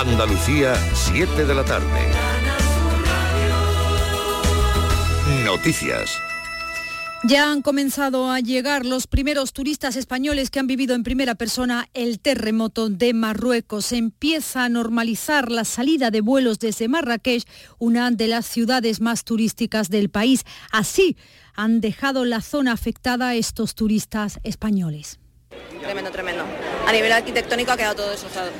Andalucía, 7 de la tarde. Noticias. Ya han comenzado a llegar los primeros turistas españoles que han vivido en primera persona el terremoto de Marruecos. Empieza a normalizar la salida de vuelos desde Marrakech, una de las ciudades más turísticas del país. Así han dejado la zona afectada a estos turistas españoles. Tremendo, tremendo. A nivel arquitectónico ha quedado todo destrozado.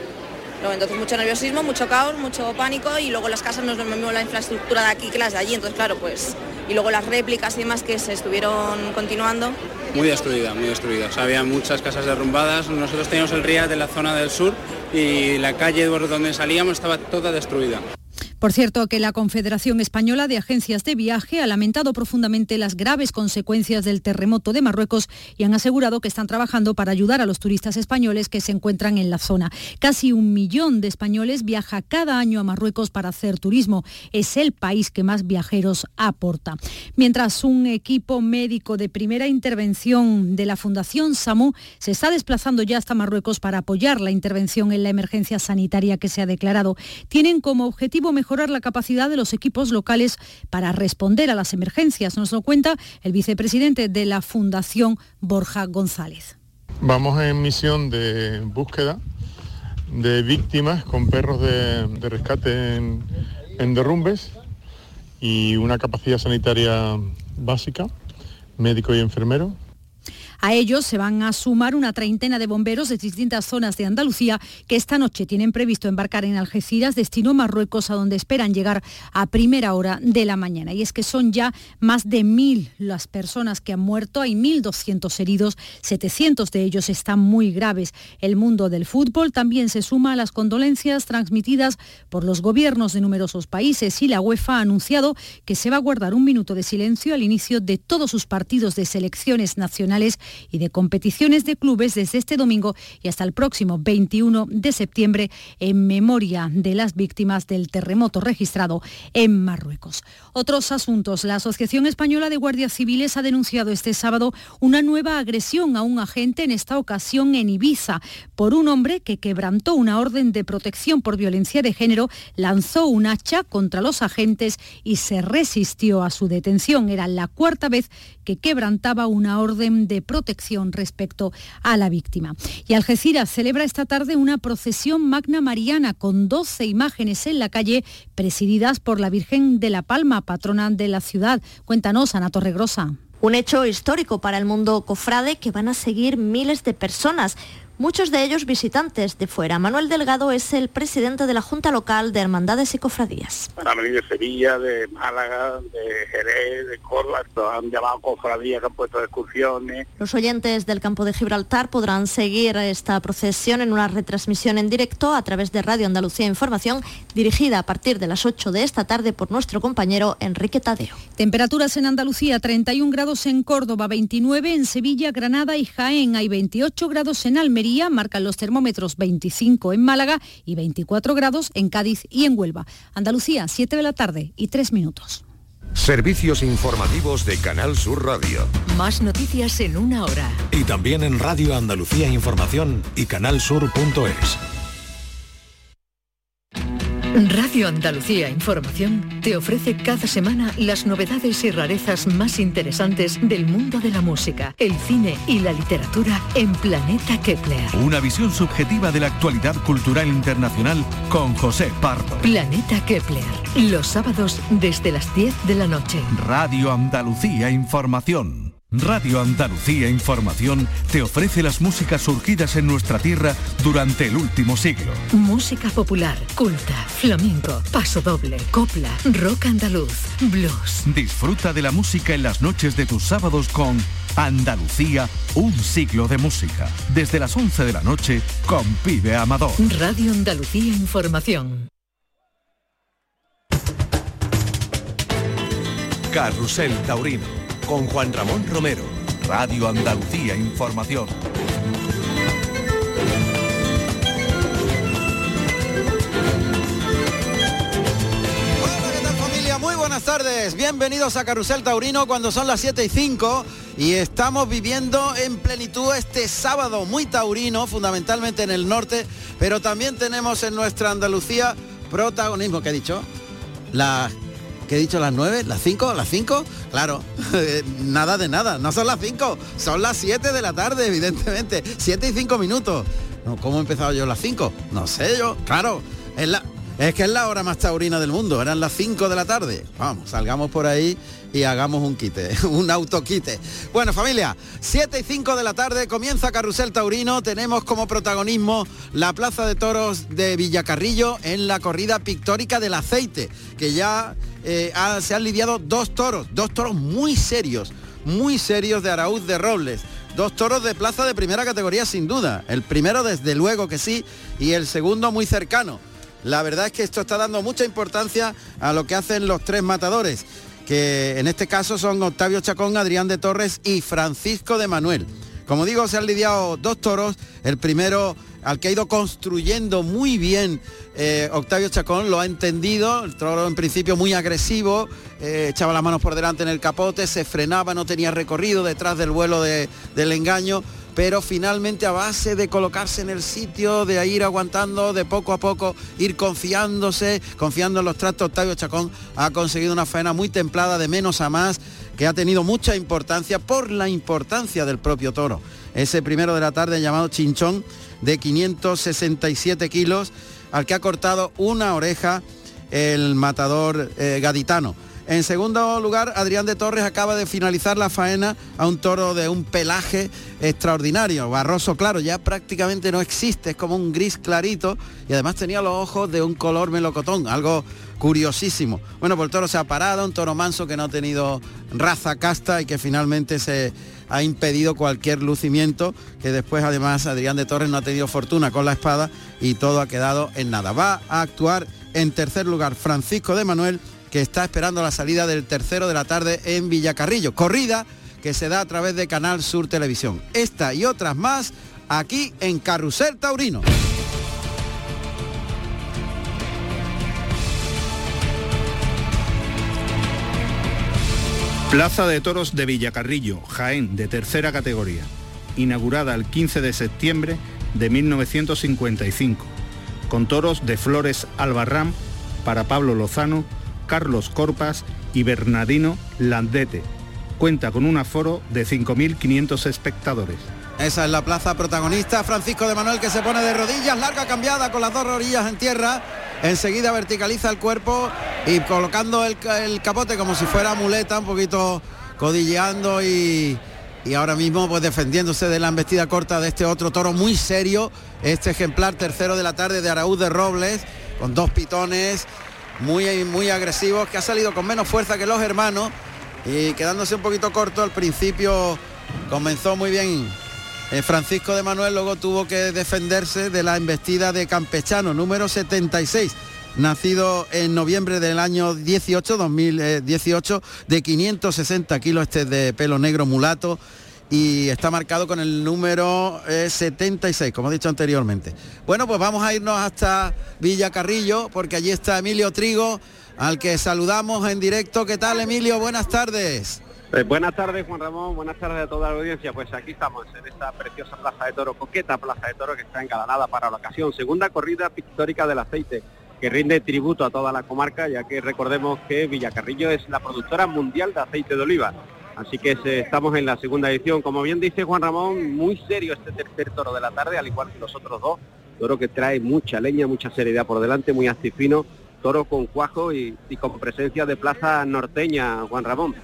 Entonces mucho nerviosismo, mucho caos, mucho pánico y luego las casas no es la infraestructura de aquí que las de allí. Entonces claro, pues y luego las réplicas y demás que se estuvieron continuando. Muy destruida, muy destruida. había muchas casas derrumbadas. Nosotros teníamos el río de la zona del sur y la calle por donde salíamos estaba toda destruida. Por cierto, que la Confederación Española de Agencias de Viaje ha lamentado profundamente las graves consecuencias del terremoto de Marruecos y han asegurado que están trabajando para ayudar a los turistas españoles que se encuentran en la zona. Casi un millón de españoles viaja cada año a Marruecos para hacer turismo. Es el país que más viajeros aporta. Mientras un equipo médico de primera intervención de la Fundación SAMU se está desplazando ya hasta Marruecos para apoyar la intervención en la emergencia sanitaria que se ha declarado, tienen como objetivo mejor la capacidad de los equipos locales para responder a las emergencias. Nos lo cuenta el vicepresidente de la Fundación, Borja González. Vamos en misión de búsqueda de víctimas con perros de, rescate en derrumbes y una capacidad sanitaria básica, médico y enfermero, a ellos se van a sumar una treintena de bomberos de distintas zonas de Andalucía que esta noche tienen previsto embarcar en Algeciras, destino Marruecos, a donde esperan llegar a primera hora de la mañana. Y es que son ya más de mil las personas que han muerto, hay 1.200 heridos, 700 de ellos están muy graves. El mundo del fútbol también se suma a las condolencias transmitidas por los gobiernos de numerosos países y la UEFA ha anunciado que se va a guardar un minuto de silencio al inicio de todos sus partidos de selecciones nacionales y de competiciones de clubes desde este domingo y hasta el próximo 21 de septiembre en memoria de las víctimas del terremoto registrado en Marruecos. Otros asuntos. La Asociación Española de Guardias Civiles ha denunciado este sábado una nueva agresión a un agente, en esta ocasión en Ibiza, por un hombre que quebrantó una orden de protección por violencia de género, lanzó un hacha contra los agentes y se resistió a su detención. Era la cuarta vez que quebrantaba una orden de protección respecto a la víctima. Y Algeciras celebra esta tarde una procesión magna mariana con 12 imágenes en la calle presididas por la Virgen de la Palma, patrona de la ciudad. Cuéntanos, Ana Torregrosa. Un hecho histórico para el mundo cofrade que van a seguir miles de personas muchos de ellos visitantes de fuera. Manuel Delgado es el presidente de la Junta Local de Hermandades y Cofradías. Han venido de Sevilla, de Málaga, de Jerez, de Córdoba, han llamado cofradías que han puesto excursiones. Los oyentes del campo de Gibraltar podrán seguir esta procesión en una retransmisión en directo a través de Radio Andalucía Información, dirigida a partir de las 8 de esta tarde por nuestro compañero Enrique Tadeo. Temperaturas en Andalucía, 31 grados en Córdoba, 29 en Sevilla, Granada y Jaén, hay 28 grados en Almería marcan los termómetros 25 en Málaga y 24 grados en Cádiz y en Huelva. Andalucía, 7 de la tarde y 3 minutos. Servicios informativos de Canal Sur Radio. Más noticias en una hora. Y también en Radio Andalucía Información y canalsur.es. Radio Andalucía Información te ofrece cada semana las novedades y rarezas más interesantes del mundo de la música, el cine y la literatura en Planeta Kepler. Una visión subjetiva de la actualidad cultural internacional con José Pardo. Planeta Kepler, los sábados desde las 10 de la noche. Radio Andalucía Información. Radio Andalucía Información te ofrece las músicas surgidas en nuestra tierra durante el último siglo. Música popular, culta, flamenco, paso doble, copla, rock andaluz, blues. Disfruta de la música en las noches de tus sábados con Andalucía, un siglo de música. Desde las 11 de la noche con Pibe Amador. Radio Andalucía Información. Carrusel Taurino con Juan Ramón Romero. Radio Andalucía Información. Hola, ¿qué tal familia? Muy buenas tardes. Bienvenidos a Carrusel Taurino cuando son las 7 y 5 y estamos viviendo en plenitud este sábado muy taurino, fundamentalmente en el norte, pero también tenemos en nuestra Andalucía protagonismo, que he dicho? La ¿Qué he dicho? ¿Las nueve? ¿Las cinco? ¿Las cinco? Claro, nada de nada, no son las cinco, son las siete de la tarde, evidentemente. Siete y cinco minutos. No, ¿Cómo he empezado yo las cinco? No sé yo, claro. Es, la, es que es la hora más taurina del mundo, eran las cinco de la tarde. Vamos, salgamos por ahí y hagamos un quite, un autoquite. Bueno, familia, 7 y 5 de la tarde comienza Carrusel Taurino. Tenemos como protagonismo la Plaza de Toros de Villacarrillo en la corrida pictórica del aceite, que ya eh, se han lidiado dos toros, dos toros muy serios, muy serios de Araúz de Robles. Dos toros de plaza de primera categoría sin duda. El primero desde luego que sí y el segundo muy cercano. La verdad es que esto está dando mucha importancia a lo que hacen los tres matadores que en este caso son Octavio Chacón, Adrián de Torres y Francisco de Manuel. Como digo, se han lidiado dos toros, el primero al que ha ido construyendo muy bien eh, Octavio Chacón, lo ha entendido, el toro en principio muy agresivo, eh, echaba las manos por delante en el capote, se frenaba, no tenía recorrido detrás del vuelo del engaño, pero finalmente a base de colocarse en el sitio, de ir aguantando, de poco a poco, ir confiándose, confiando en los trastos, Octavio Chacón ha conseguido una faena muy templada de menos a más, que ha tenido mucha importancia por la importancia del propio toro. Ese primero de la tarde llamado Chinchón de 567 kilos, al que ha cortado una oreja el matador eh, gaditano. En segundo lugar, Adrián de Torres acaba de finalizar la faena a un toro de un pelaje extraordinario, barroso claro, ya prácticamente no existe, es como un gris clarito y además tenía los ojos de un color melocotón, algo curiosísimo. Bueno, pues el toro se ha parado, un toro manso que no ha tenido raza casta y que finalmente se ha impedido cualquier lucimiento, que después además Adrián de Torres no ha tenido fortuna con la espada y todo ha quedado en nada. Va a actuar en tercer lugar Francisco de Manuel que está esperando la salida del tercero de la tarde en Villacarrillo. Corrida que se da a través de Canal Sur Televisión. Esta y otras más aquí en Carrusel Taurino. Plaza de Toros de Villacarrillo, Jaén, de tercera categoría, inaugurada el 15 de septiembre de 1955, con toros de Flores Albarrán para Pablo Lozano, Carlos Corpas y Bernardino Landete. Cuenta con un aforo de 5.500 espectadores. Esa es la plaza protagonista, Francisco de Manuel que se pone de rodillas, larga cambiada con las dos orillas en tierra, enseguida verticaliza el cuerpo y colocando el, capote como si fuera muleta, un poquito codilleando y, y ahora mismo pues defendiéndose de la embestida corta de este otro toro muy serio, este ejemplar tercero de la tarde de Araúz de Robles, con dos pitones, muy, muy agresivos, que ha salido con menos fuerza que los hermanos y quedándose un poquito corto. Al principio comenzó muy bien eh, Francisco de Manuel, luego tuvo que defenderse de la embestida de Campechano, número 76 nacido en noviembre del año 18, 2018, de 560 kilos, este de pelo negro mulato, y está marcado con el número 76, eh, como he dicho anteriormente. Bueno, pues vamos a irnos hasta Villa Carrillo, porque allí está Emilio Trigo, al que saludamos en directo. ¿Qué tal, Emilio? Buenas tardes. Eh, buenas tardes, Juan Ramón. Buenas tardes a toda la audiencia. Pues aquí estamos en esta preciosa plaza de toro, coqueta plaza de toro que está engalanada para la ocasión. Segunda corrida pictórica del aceite que rinde tributo a toda la comarca, ya que recordemos que Villacarrillo es la productora mundial de aceite de oliva. Así que estamos en la segunda edición. Como bien dice Juan Ramón, muy serio este tercer toro de la tarde, al igual que los otros dos. Toro que trae mucha leña, mucha seriedad por delante, muy fino, Toro con cuajo y, con presencia de plaza norteña, Juan Ramón.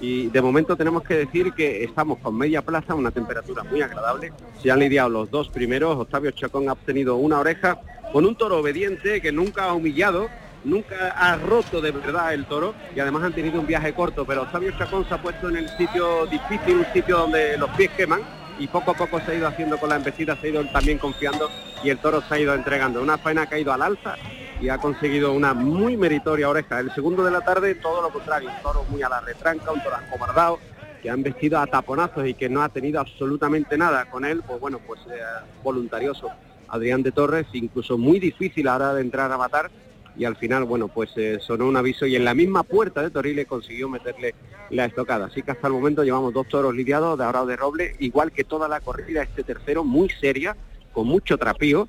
Y de momento tenemos que decir que estamos con media plaza, una temperatura muy agradable. Se han lidiado los dos primeros. Octavio Chacón ha obtenido una oreja con un toro obediente que nunca ha humillado nunca ha roto de verdad el toro y además han tenido un viaje corto, pero Sabio Chacón se ha puesto en el sitio difícil, un sitio donde los pies queman y poco a poco se ha ido haciendo con la embestida, se ha ido también confiando y el toro se ha ido entregando. Una faena ha caído al alza y ha conseguido una muy meritoria oreja. El segundo de la tarde, todo lo contrario, un toro muy a la retranca, un toro acobardado, que han vestido a taponazos y que no ha tenido absolutamente nada con él, pues bueno, pues eh, voluntarioso. Adrián de Torres, incluso muy difícil ahora de entrar a matar, y al final, bueno, pues eh, sonó un aviso y en la misma puerta de Toriles consiguió meterle la estocada. Así que hasta el momento llevamos dos toros lidiados de ahora de Roble, igual que toda la corrida, este tercero muy seria, con mucho trapío.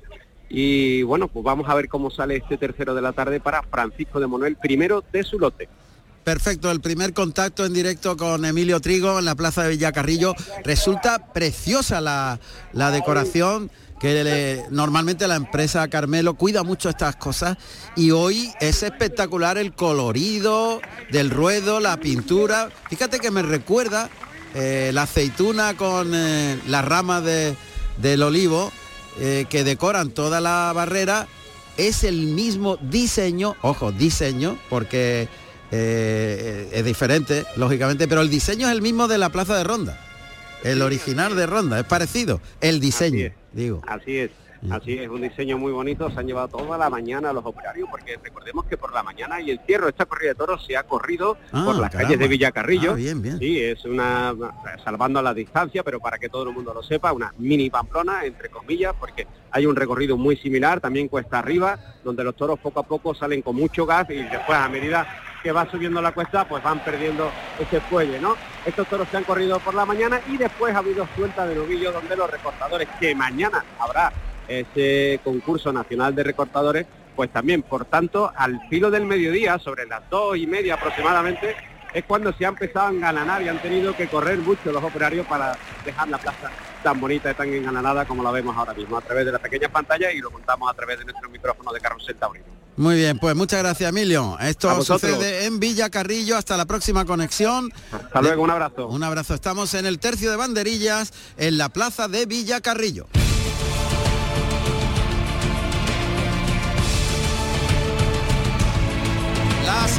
Y bueno, pues vamos a ver cómo sale este tercero de la tarde para Francisco de Manuel, primero de su lote. Perfecto, el primer contacto en directo con Emilio Trigo en la plaza de Villacarrillo. Resulta preciosa la, la decoración que normalmente la empresa Carmelo cuida mucho estas cosas y hoy es espectacular el colorido del ruedo, la pintura. Fíjate que me recuerda eh, la aceituna con eh, las ramas de, del olivo eh, que decoran toda la barrera. Es el mismo diseño, ojo, diseño, porque es diferente, lógicamente, pero el diseño es el mismo de la Plaza de Ronda. El original de Ronda, es parecido, el diseño, digo. Así es. Así es, un diseño muy bonito, se han llevado toda la mañana los operarios, porque recordemos que por la mañana y el cierre esta corrida de toros se ha corrido Ah, por las calles de Villacarrillo. Ah, bien, bien. Sí, es una, salvando a la distancia, pero para que todo el mundo lo sepa, una mini Pamplona, entre comillas, porque hay un recorrido muy similar, también cuesta arriba, donde los toros poco a poco salen con mucho gas y después a medida que va subiendo la cuesta, pues van perdiendo ese fuelle, ¿no? Estos toros se han corrido por la mañana y después ha habido suelta de novillo donde los recortadores, que mañana habrá ese concurso nacional de recortadores, pues también, por tanto, al filo del mediodía, sobre las dos y media aproximadamente, es cuando se ha empezado a engalanar y han tenido que correr mucho los operarios para dejar la plaza tan bonita y tan engalanada como la vemos ahora mismo, a través de la pequeña pantalla y lo contamos a través de nuestro micrófono de Carrusel Taurino. Muy bien, pues muchas gracias Emilio. Esto sucede en Villa Carrillo. Hasta la próxima conexión. Hasta luego, un abrazo. Un abrazo. Estamos en el tercio de banderillas en la plaza de Villa Carrillo.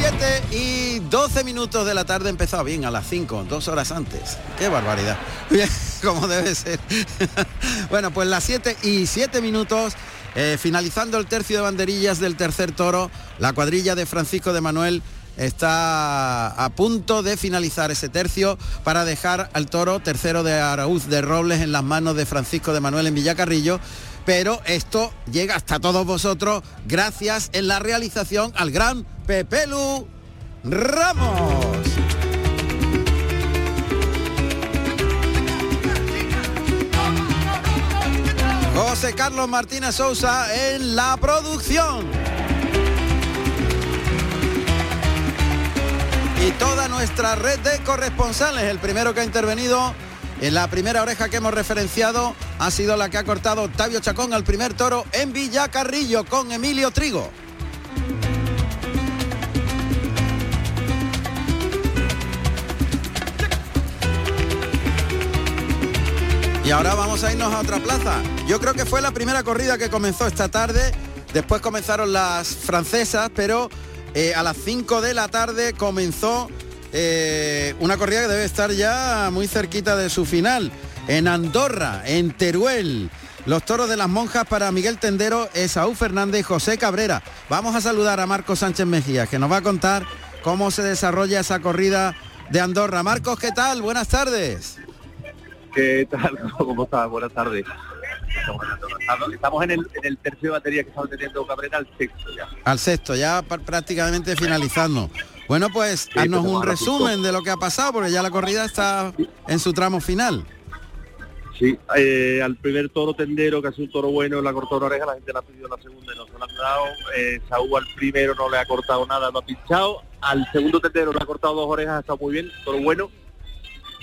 7 y 12 minutos de la tarde empezado bien, a las 5, dos horas antes. Qué barbaridad. Bien, como debe ser. bueno, pues las 7 y 7 minutos, eh, finalizando el tercio de banderillas del tercer toro, la cuadrilla de Francisco de Manuel está a punto de finalizar ese tercio para dejar al toro tercero de Araúz de Robles en las manos de Francisco de Manuel en Villacarrillo. Pero esto llega hasta todos vosotros gracias en la realización al gran Pepelu Ramos. José Carlos Martínez Sousa en la producción. Y toda nuestra red de corresponsales, el primero que ha intervenido en la primera oreja que hemos referenciado ha sido la que ha cortado Octavio Chacón al primer toro en Villacarrillo con Emilio Trigo. Y ahora vamos a irnos a otra plaza. Yo creo que fue la primera corrida que comenzó esta tarde. Después comenzaron las francesas, pero eh, a las 5 de la tarde comenzó eh, una corrida que debe estar ya muy cerquita de su final. En Andorra, en Teruel. Los toros de las monjas para Miguel Tendero, Esaú Fernández y José Cabrera. Vamos a saludar a Marcos Sánchez Mejía, que nos va a contar cómo se desarrolla esa corrida de Andorra. Marcos, ¿qué tal? Buenas tardes. ¿Qué tal? ¿Cómo estás? Buenas tardes. Estamos en el, en el tercio de batería que estamos teniendo Cabrera al sexto ya. Al sexto, ya pr- prácticamente finalizando. Bueno, pues Sí, haznos un resumen de lo que ha pasado, porque ya la corrida está en su tramo final. Sí, eh, al primer toro tendero, que ha sido un toro bueno, le ha cortado una oreja, la gente le ha pedido la segunda y no se la han dado. Eh, Saúl al primero no le ha cortado nada, lo ha pinchado. Al segundo tendero le ha cortado dos orejas, ha estado muy bien, toro bueno.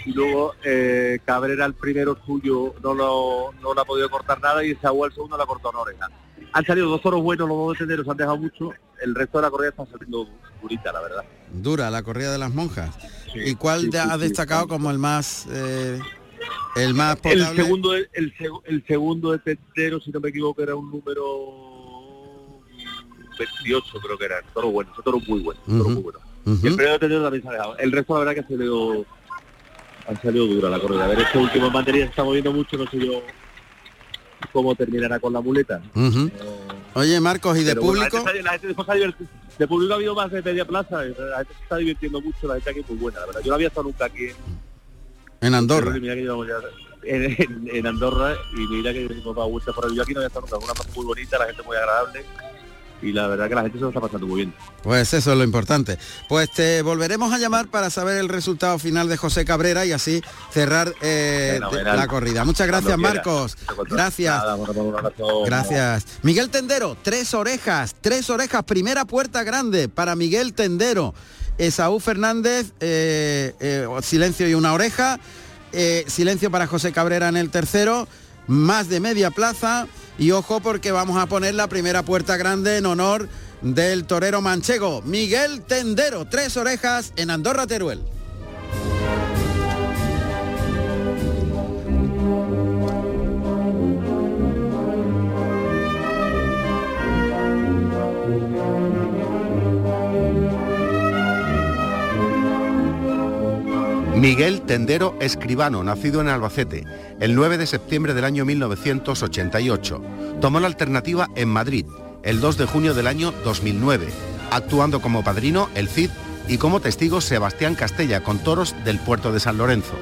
Y luego eh, Cabrera al primero suyo no lo, no le ha podido cortar nada y Saúl al segundo le ha cortado una oreja. Han salido dos toros buenos, los dos tenderos han dejado mucho. El resto de la corrida está saliendo durita, la verdad. Dura la corrida de las monjas. ¿Y cuál sí, te sí, has sí. destacado como el más eh, el más El potable? segundo, de- el, seg- el segundo de tendero, si no me equivoco, era un número 28, creo que era. Toro bueno, ese toro muy bueno, toro muy bueno. el primero de tendero también se ha dejado. El resto, la verdad, que ha salido, ha salido dura la corrida. A ver, este último en batería se está moviendo mucho, no sé yo cómo terminará con la muleta. Ujú. Oye, Marcos, ¿y de bueno, público? la gente, la gente divertido. De público ha habido más de media plaza, eh, la gente se está divirtiendo mucho, la gente aquí es muy buena, la verdad. Yo no había estado nunca aquí en, En Andorra. mira que en, en- en Andorra y mira que nos da vuelta por ahí. Yo aquí no había estado nunca, una muy bonita, la gente muy agradable y la verdad que la gente se lo está pasando muy bien. Pues eso es lo importante. Pues te volveremos a llamar para saber el resultado final de José Cabrera y así cerrar eh, la corrida. Muchas gracias, Marcos. Gracias. Gracias. Miguel Tendero, tres orejas, tres orejas, primera puerta grande para Miguel Tendero. Esaú Fernández, eh, eh, silencio y una oreja. silencio para José Cabrera en el tercero. Más de media plaza. Y ojo porque vamos a poner la primera puerta grande en honor del torero manchego, Miguel Tendero, tres orejas en Andorra Teruel. Miguel Tendero Escribano, nacido en Albacete, el 9 de septiembre del año 1988. Tomó la alternativa en Madrid, el 2 de junio del año 2009, actuando como padrino el Cid y como testigo Sebastián Castella con toros del puerto de San Lorenzo.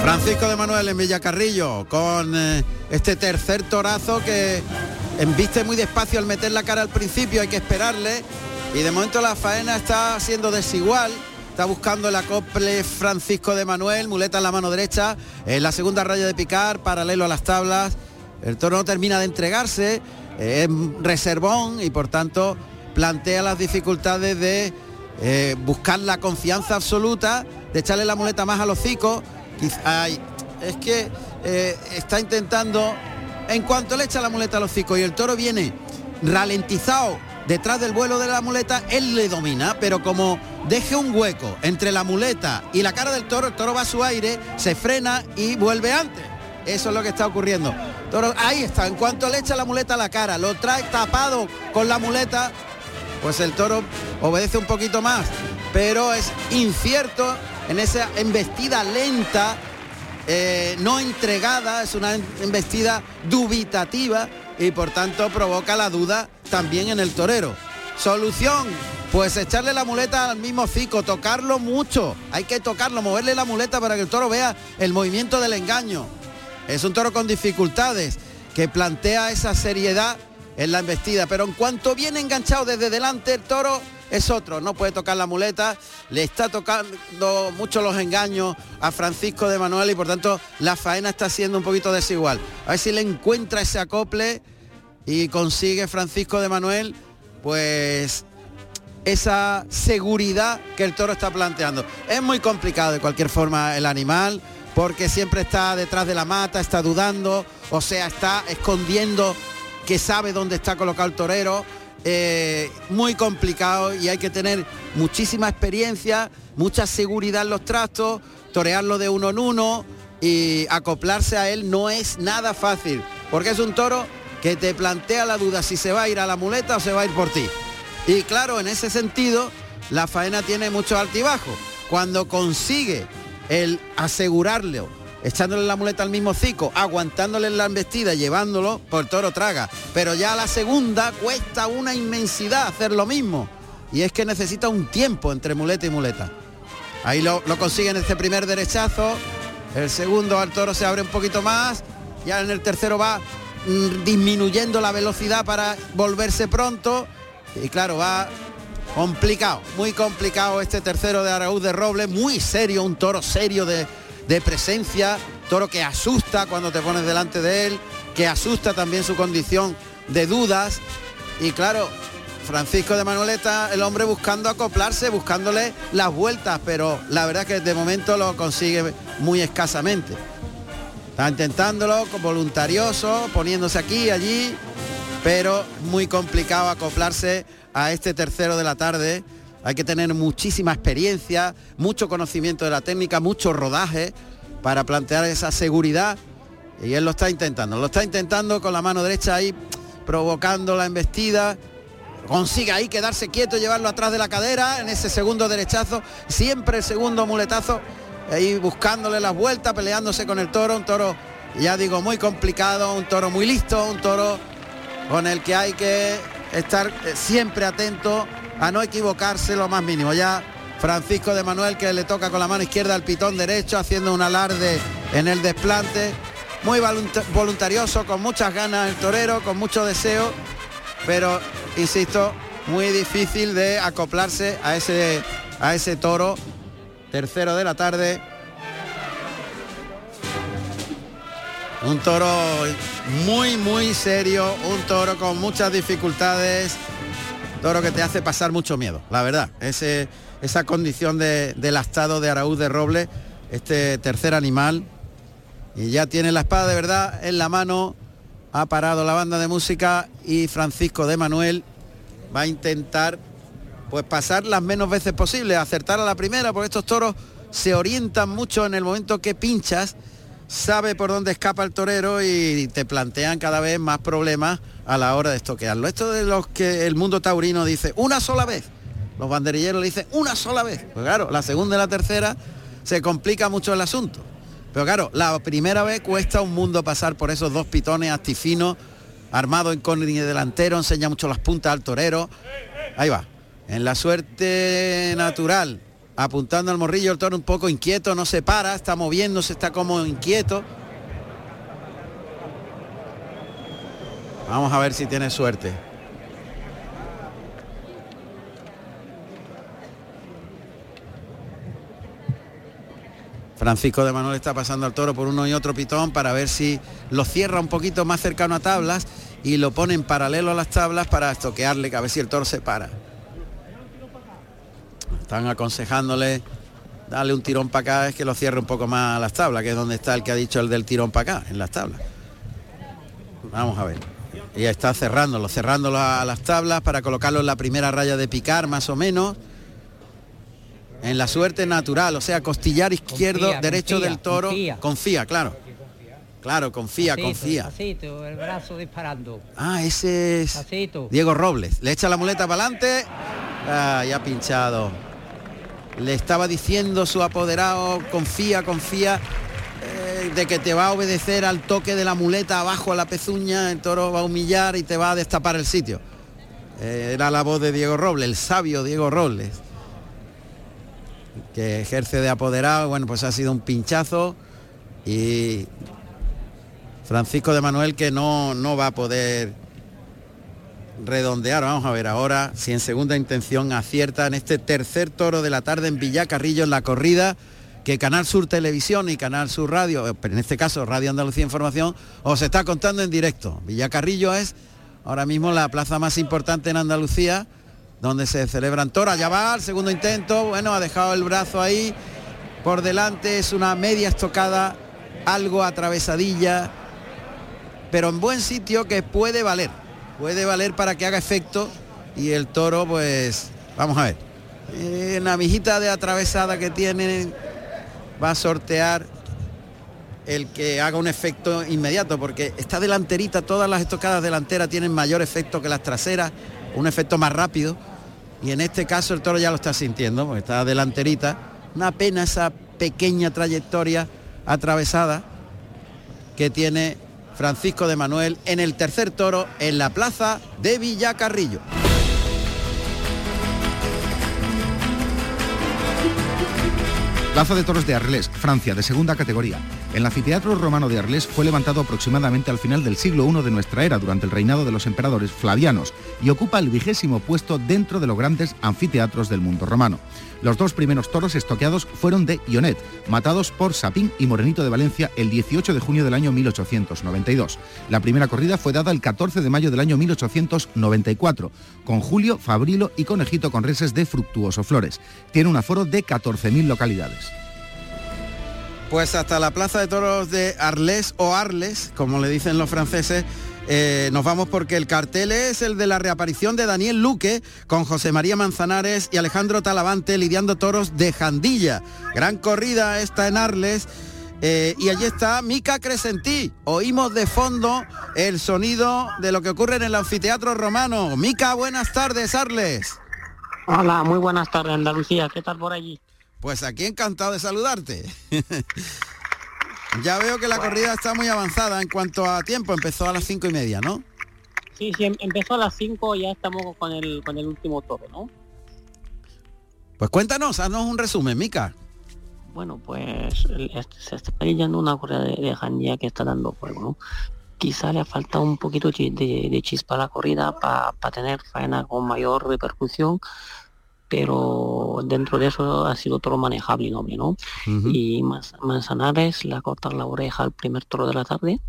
Francisco de Manuel en Villacarrillo con eh, este tercer torazo que embiste muy despacio al meter la cara al principio, hay que esperarle. Y de momento la faena está siendo desigual. Está buscando el acople Francisco de Manuel, muleta en la mano derecha, en la segunda raya de picar, paralelo a las tablas. El toro no termina de entregarse, es reservón y por tanto plantea las dificultades de eh, buscar la confianza absoluta, de echarle la muleta más al hocico. es que eh, está intentando en cuanto le echa la muleta al hocico y el toro viene ralentizado detrás del vuelo de la muleta, él le domina, pero como deje un hueco entre la muleta y la cara del toro, el toro va a su aire, se frena y vuelve antes. Eso es lo que está ocurriendo. Toro, ahí está, en cuanto le echa la muleta a la cara, lo trae tapado con la muleta, pues el toro obedece un poquito más, pero es incierto en esa embestida lenta eh, no entregada, es una embestida dubitativa y por tanto provoca la duda también en el torero. Solución, pues echarle la muleta al mismo cico, tocarlo mucho, hay que tocarlo, moverle la muleta para que el toro vea el movimiento del engaño. Es un toro con dificultades que plantea esa seriedad en la embestida, pero en cuanto viene enganchado desde delante el toro es otro, no puede tocar la muleta, le está tocando mucho los engaños a Francisco de Manuel y por tanto la faena está siendo un poquito desigual. A ver si le encuentra ese acople y consigue Francisco de Manuel pues esa seguridad que el toro está planteando. Es muy complicado de cualquier forma el animal porque siempre está detrás de la mata, está dudando, o sea, está escondiendo que sabe dónde está colocado el torero eh, muy complicado y hay que tener muchísima experiencia, mucha seguridad en los trastos, torearlo de uno en uno y acoplarse a él no es nada fácil, porque es un toro que te plantea la duda si se va a ir a la muleta o se va a ir por ti. Y claro, en ese sentido, la faena tiene mucho altibajo. Cuando consigue el asegurarle echándole la muleta al mismo cico, aguantándole la embestida, llevándolo, por toro traga. Pero ya la segunda cuesta una inmensidad hacer lo mismo. Y es que necesita un tiempo entre muleta y muleta. Ahí lo, lo consigue en este primer derechazo. El segundo al toro se abre un poquito más. Ya en el tercero va mm, disminuyendo la velocidad para volverse pronto. Y claro, va complicado, muy complicado este tercero de Araúz de Roble, muy serio, un toro serio de, de presencia, toro que asusta cuando te pones delante de él, que asusta también su condición de dudas. Y claro, Francisco de Manueleta, el hombre buscando acoplarse, buscándole las vueltas, pero la verdad que de momento lo consigue muy escasamente. Está intentándolo voluntarioso, poniéndose aquí allí, pero muy complicado acoplarse a este tercero de la tarde hay que tener muchísima experiencia, mucho conocimiento de la técnica, mucho rodaje para plantear esa seguridad. Y él lo está intentando, lo está intentando con la mano derecha ahí, provocando la embestida. Consigue ahí quedarse quieto, llevarlo atrás de la cadera en ese segundo derechazo. Siempre el segundo muletazo, ahí buscándole las vueltas, peleándose con el toro. Un toro, ya digo, muy complicado, un toro muy listo, un toro con el que hay que estar eh, siempre atento a no equivocarse lo más mínimo. Ya Francisco de Manuel que le toca con la mano izquierda al pitón derecho haciendo un alarde en el desplante, muy voluntarioso, con muchas ganas el torero, con mucho deseo, pero insisto, muy difícil de acoplarse a ese, a ese toro. Tercero de la tarde. Un toro muy, muy serio, un toro con muchas dificultades, toro que te hace pasar mucho miedo, la verdad. Ese, esa condición de, del astado de Araúz de Roble, este tercer animal, y ya tiene la espada de verdad en la mano, ha parado la banda de música y Francisco de Manuel va a intentar pues pasar las menos veces posible, acertar a la primera, porque estos toros se orientan mucho en el momento que pinchas, sabe por dónde escapa el torero y te plantean cada vez más problemas a la hora de estoquearlo. Esto de los que el mundo taurino dice una sola vez. Los banderilleros le dicen una sola vez. Pues claro, la segunda y la tercera se complica mucho el asunto. Pero claro, la primera vez cuesta un mundo pasar por esos dos pitones actifinos armado en con y delantero, enseña mucho las puntas al torero. Ahí va. En la suerte natural, apuntando al morrillo, el toro un poco inquieto, no se para, está moviéndose, está como inquieto. Vamos a ver si tiene suerte. Francisco de Manuel está pasando al toro por uno y otro pitón para ver si lo cierra un poquito más cercano a tablas y lo pone en paralelo a las tablas para estoquearle, a ver si el toro se para. Están aconsejándole darle un tirón para acá, es que lo cierre un poco más a las tablas, que es donde está el que ha dicho el del tirón para acá, en las tablas. Vamos a ver. Y está cerrándolo, cerrándolo a las tablas para colocarlo en la primera raya de picar, más o menos en la suerte natural, o sea, costillar izquierdo, derecho del toro, confía. claro. Claro, confía, confía. el brazo disparando. Ah, ese es Diego Robles. Le echa la muleta para adelante. Ah, ya pinchado. Le estaba diciendo su apoderado, confía, confía, eh, de que te va a obedecer al toque de la muleta abajo a la pezuña, el toro va a humillar y te va a destapar el sitio. Eh, era la voz de Diego Robles, el sabio Diego Robles que ejerce de apoderado, bueno, pues ha sido un pinchazo y Francisco de Manuel que no, no va a poder redondear. Vamos a ver ahora si en segunda intención acierta en este tercer toro de la tarde en Villacarrillo en la corrida que Canal Sur Televisión y Canal Sur Radio, eh, en este caso Radio Andalucía Información, os está contando en directo. Villacarrillo es ahora mismo la plaza más importante en Andalucía donde se celebran toras. Ya va al segundo intento, bueno, ha dejado el brazo ahí. Por delante, es una media estocada, algo atravesadilla, pero en buen sitio que puede valer, puede valer para que haga efecto. Y el toro, pues, vamos a ver, la mijita de atravesada que tiene va a sortear el que haga un efecto inmediato, porque esta delanterita, todas las estocadas delanteras tienen mayor efecto que las traseras, un efecto más rápido y en este caso el toro ya lo está sintiendo, porque está delanterita. Una pena esa pequeña trayectoria atravesada que tiene Francisco de Manuel en el tercer toro en la plaza de Villacarrillo. Plaza de Toros de Arles, Francia, de segunda categoría. El anfiteatro romano de Arles fue levantado aproximadamente al final del siglo I de nuestra era, durante el reinado de los emperadores flavianos, y ocupa el vigésimo puesto dentro de los grandes anfiteatros del mundo romano. Los dos primeros toros estoqueados fueron de Ionet, matados por Sapín y Morenito de Valencia el 18 de junio del año 1892. La primera corrida fue dada el 14 de mayo del año 1894, con Julio, Fabrilo y Conejito con reses de Fructuoso Flores. Tiene un aforo de 14.000 localidades. Pues hasta la Plaza de Toros de Arles o Arles, como le dicen los franceses, eh, nos vamos porque el cartel es el de la reaparición de Daniel Luque con José María Manzanares y Alejandro Talavante lidiando toros de Jandilla. Gran corrida esta en Arles. Eh, y allí está Mica Crescentí. Oímos de fondo el sonido de lo que ocurre en el anfiteatro romano. Mica, buenas tardes, Arles. Hola, muy buenas tardes, Andalucía. ¿Qué tal por allí? Pues aquí encantado de saludarte. ya veo que la corrida está muy avanzada en cuanto a tiempo. Empezó a las cinco y media, ¿no? Sí, sí, em, empezó a las cinco, ya estamos con el, con el último toro, ¿no? Pues cuéntanos, haznos un resumen, Mica. Bueno, pues se está yendo una corrida de, de Jandía que está dando fuego, ¿no? Quizá le ha faltado un poquito de, de chispa a la corrida para tener faena con mayor repercusión, pero dentro de eso ha sido todo manejable y noble, ¿no? Y Manz- Manzanares le ha cortado la oreja al primer toro de la tarde,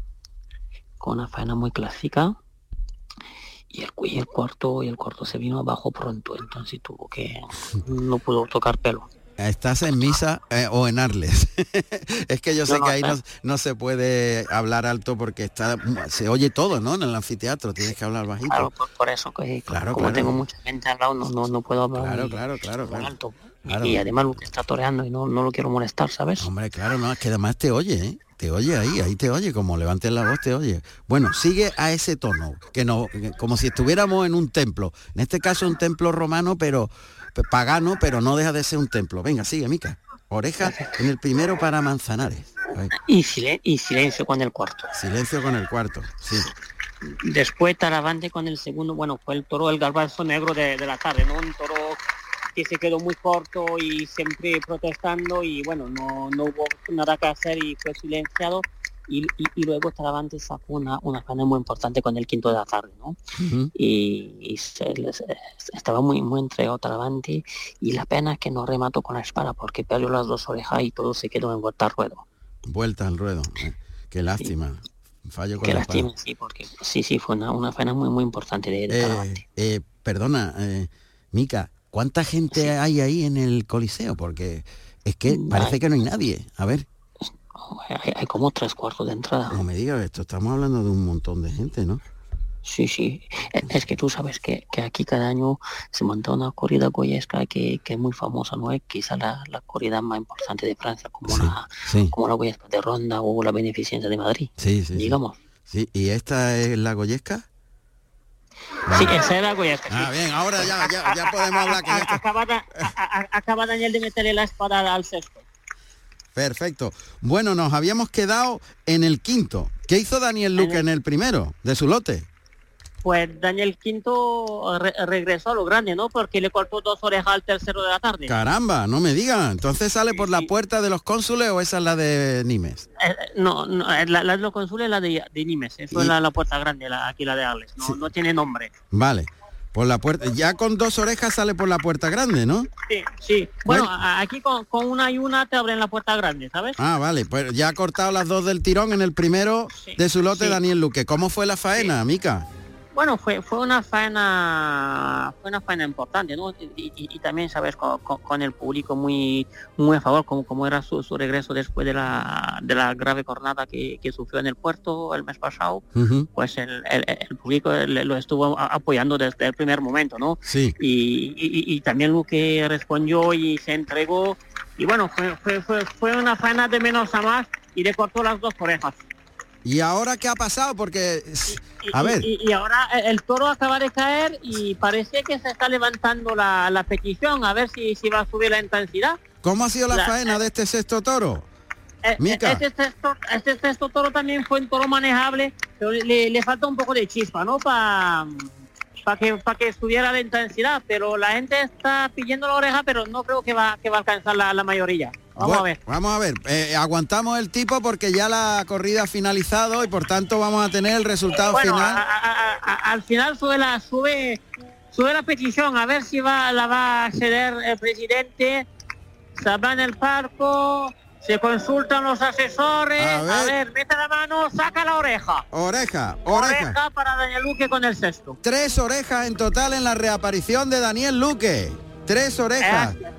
con una faena muy clásica, y el, y el cuarto y el cuarto se vino abajo pronto, entonces tuvo que no pudo tocar pelo. ¿Estás en misa eh, o en Arles? es que yo sé No, no, que ahí no, no se puede hablar alto porque está se oye todo, ¿no? En el anfiteatro, tienes que hablar bajito. Claro, por, por eso que Claro, como claro. tengo mucha gente al lado no, no, no puedo hablar Claro, claro, claro, claro. alto. Claro. Y además lo que está toreando y no, no lo quiero molestar, ¿sabes? Hombre, claro, no, es que además te oye, ¿eh? Te oye ahí, ahí te oye, como levantes la voz te oye. Bueno, sigue a ese tono, que no, como si estuviéramos en un templo. En este caso un templo romano, pero pagano, pero no deja de ser un templo. Venga, sigue, Mica. Oreja en el primero para Manzanares. Ahí. Y, silen- y silencio con el cuarto. Silencio con el cuarto, sí. Después Taravante con el segundo, bueno, fue el toro, el garbanzo negro de, de la tarde, ¿no? Un toro que se quedó muy corto y siempre protestando y bueno, no, no hubo nada que hacer y fue silenciado. Y, y- y luego Taravante sacó una, una faena muy importante con el quinto de la tarde, ¿no? y, y se les- eh, estaba muy muy entregado Taravante y la pena es que no remató con la espada porque perdió las dos orejas y todo se quedó en vuelta al ruedo. Vuelta al ruedo. Qué lástima. Fallo con Qué la lástima, espada. sí, porque sí, sí, fue una, una faena muy muy importante de, de. Eh, eh, perdona, eh, Mica, ¿cuánta gente hay ahí en el Coliseo? Porque es que parece que no hay nadie. A ver. Hay, hay como tres cuartos de entrada. No me digas esto, estamos hablando de un montón de gente, ¿no? Sí, sí. Eh, Es que tú sabes que, que aquí cada año se monta una corrida goyesca que, que es muy famosa, ¿no? Es quizá la, la corrida más importante de Francia, como, la, sí. como la goyesca de Ronda o la Beneficencia de Madrid. Sí, sí. Digamos. Sí, ¿y esta es la Goyesca? Sí, esa era goyesca. Ah, bien, ahora ya, ya, ya podemos hablar que. Acaba, acaba Daniel de meterle la espada al sexto. Perfecto. Bueno, nos habíamos quedado en el quinto. ¿Qué hizo Daniel Luque en el primero de su lote? Pues Daniel Quinto re- regresó a lo grande, ¿no? Porque le cortó dos orejas al tercero de la tarde. Caramba, no me digan. Entonces sale por la puerta de los cónsules o esa es la de Nimes. Eh, no, no, eh, la, la de los consules es la de, de Nimes, eso Y- es la, la puerta grande, la, aquí la de Arles, no, no tiene nombre. Vale. Por la puerta. Ya con dos orejas sale por la puerta grande, ¿no? Sí, sí. Bueno, aquí con, con una y una te abren la puerta grande, ¿sabes? Ah, vale. Pues ya ha cortado las dos del tirón en el primero de su lote sí. Daniel Luque. ¿Cómo fue la faena, Mica? Bueno, fue fue una faena fue una faena importante, ¿no? Y, y- y también, sabes, con, con- con el público muy muy a favor, como, como era su, su regreso después de la, de la grave jornada que, que sufrió en el puerto el mes pasado, pues el, el- el público le- lo estuvo apoyando desde el primer momento, ¿no? Sí. Y, y- también Luque respondió y se entregó. Y bueno, fue, fue, fue, fue una faena de menos a más y le cortó las dos orejas. ¿Y ahora qué ha pasado? Porque, a Y- ver, Y, y ahora el, toro acaba de caer y parece que se está levantando la, la petición a ver si, si va a subir la intensidad. ¿cómo ha sido la la- faena de este sexto toro? Eh, Mica. Este sexto, este sexto toro también fue un toro manejable, pero le, le falta un poco de chispa, ¿no? Para para que para que estuviera la intensidad, pero la gente está pidiendo la oreja, pero no creo que va que va a alcanzar la, la mayoría. Vamos Bueno, a ver. Vamos a ver. Eh, aguantamos el tipo porque ya la corrida ha finalizado y por tanto vamos a tener el resultado Bueno, final. a- a- a- al final sube la sube sube la petición a ver si va la va a ceder el presidente. Se va en el parco, se consultan los asesores. A A ver. ver, mete la mano, saca la oreja. Oreja, oreja. Oreja para Daniel Luque con el sexto. Tres orejas en total en la reaparición de Daniel Luque. Tres orejas. Eh.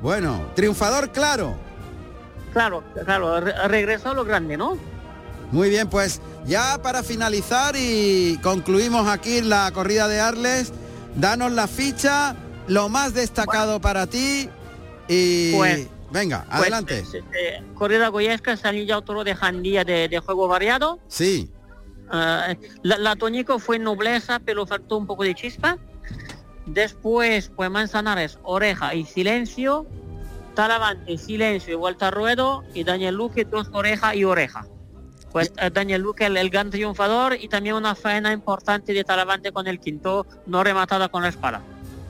Bueno, triunfador claro. Claro, claro, re- regresó a lo grande, ¿no? Muy bien, pues ya para finalizar y concluimos aquí la corrida de Arles, danos la ficha, lo más destacado para ti y Pues- venga, Pues, adelante. eh, corrida goyesca, salió ya otro de Jandía de, de juego variado. Sí, Ah, la, la Toñico fue nobleza, pero faltó un poco de chispa. Después, pues Manzanares, oreja y silencio. Talavante, silencio y vuelta a ruedo. Y Daniel Luque, dos oreja y oreja. Pues eh, Daniel Luque, el, el gran triunfador. Y también una faena importante de Talavante con el quinto, no rematada con la espada.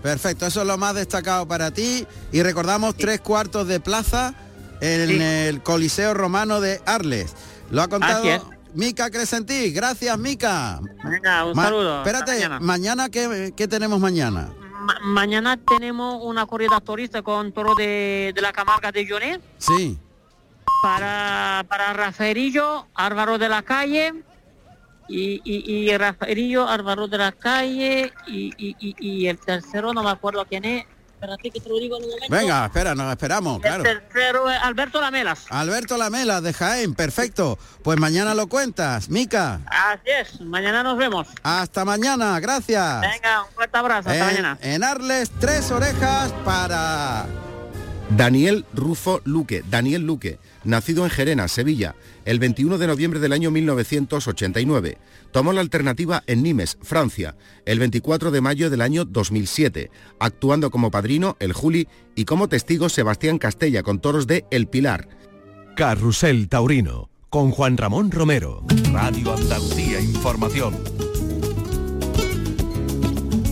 perfecto, eso es lo más destacado para ti y recordamos tres cuartos de plaza en el Coliseo Romano de Arles. Lo ha contado Mica Crescentí. Gracias, Mica. Venga, un saludo. Espérate, mañana, ¿qué, tenemos mañana? mañana tenemos una corrida turista con toro de, la Camarga de Llonet. Sí. Para, para Rafaelillo, Álvaro de la Calle, y, y, y Rafaelillo, Álvaro de la Calle, y, y, el tercero no me acuerdo quién es, Espérate que te lo digo en un momento. Venga, espera, nos esperamos, claro. El tercero es Alberto Lamelas. Alberto Lamelas de Jaén, perfecto. Pues mañana lo cuentas, Mica. Así es, mañana nos vemos. Hasta mañana, gracias. Venga, un fuerte abrazo, hasta mañana. En Arles, tres orejas para... Daniel Rufo Luque, Daniel Luque, nacido en Gerena, Sevilla, el 21 de noviembre del año 1989. Tomó la alternativa en Nimes, Francia, el 24 de mayo del año 2007, actuando como padrino el Juli y como testigo Sebastián Castella con toros de El Pilar. Carrusel Taurino, con Juan Ramón Romero. Radio Andalucía Información.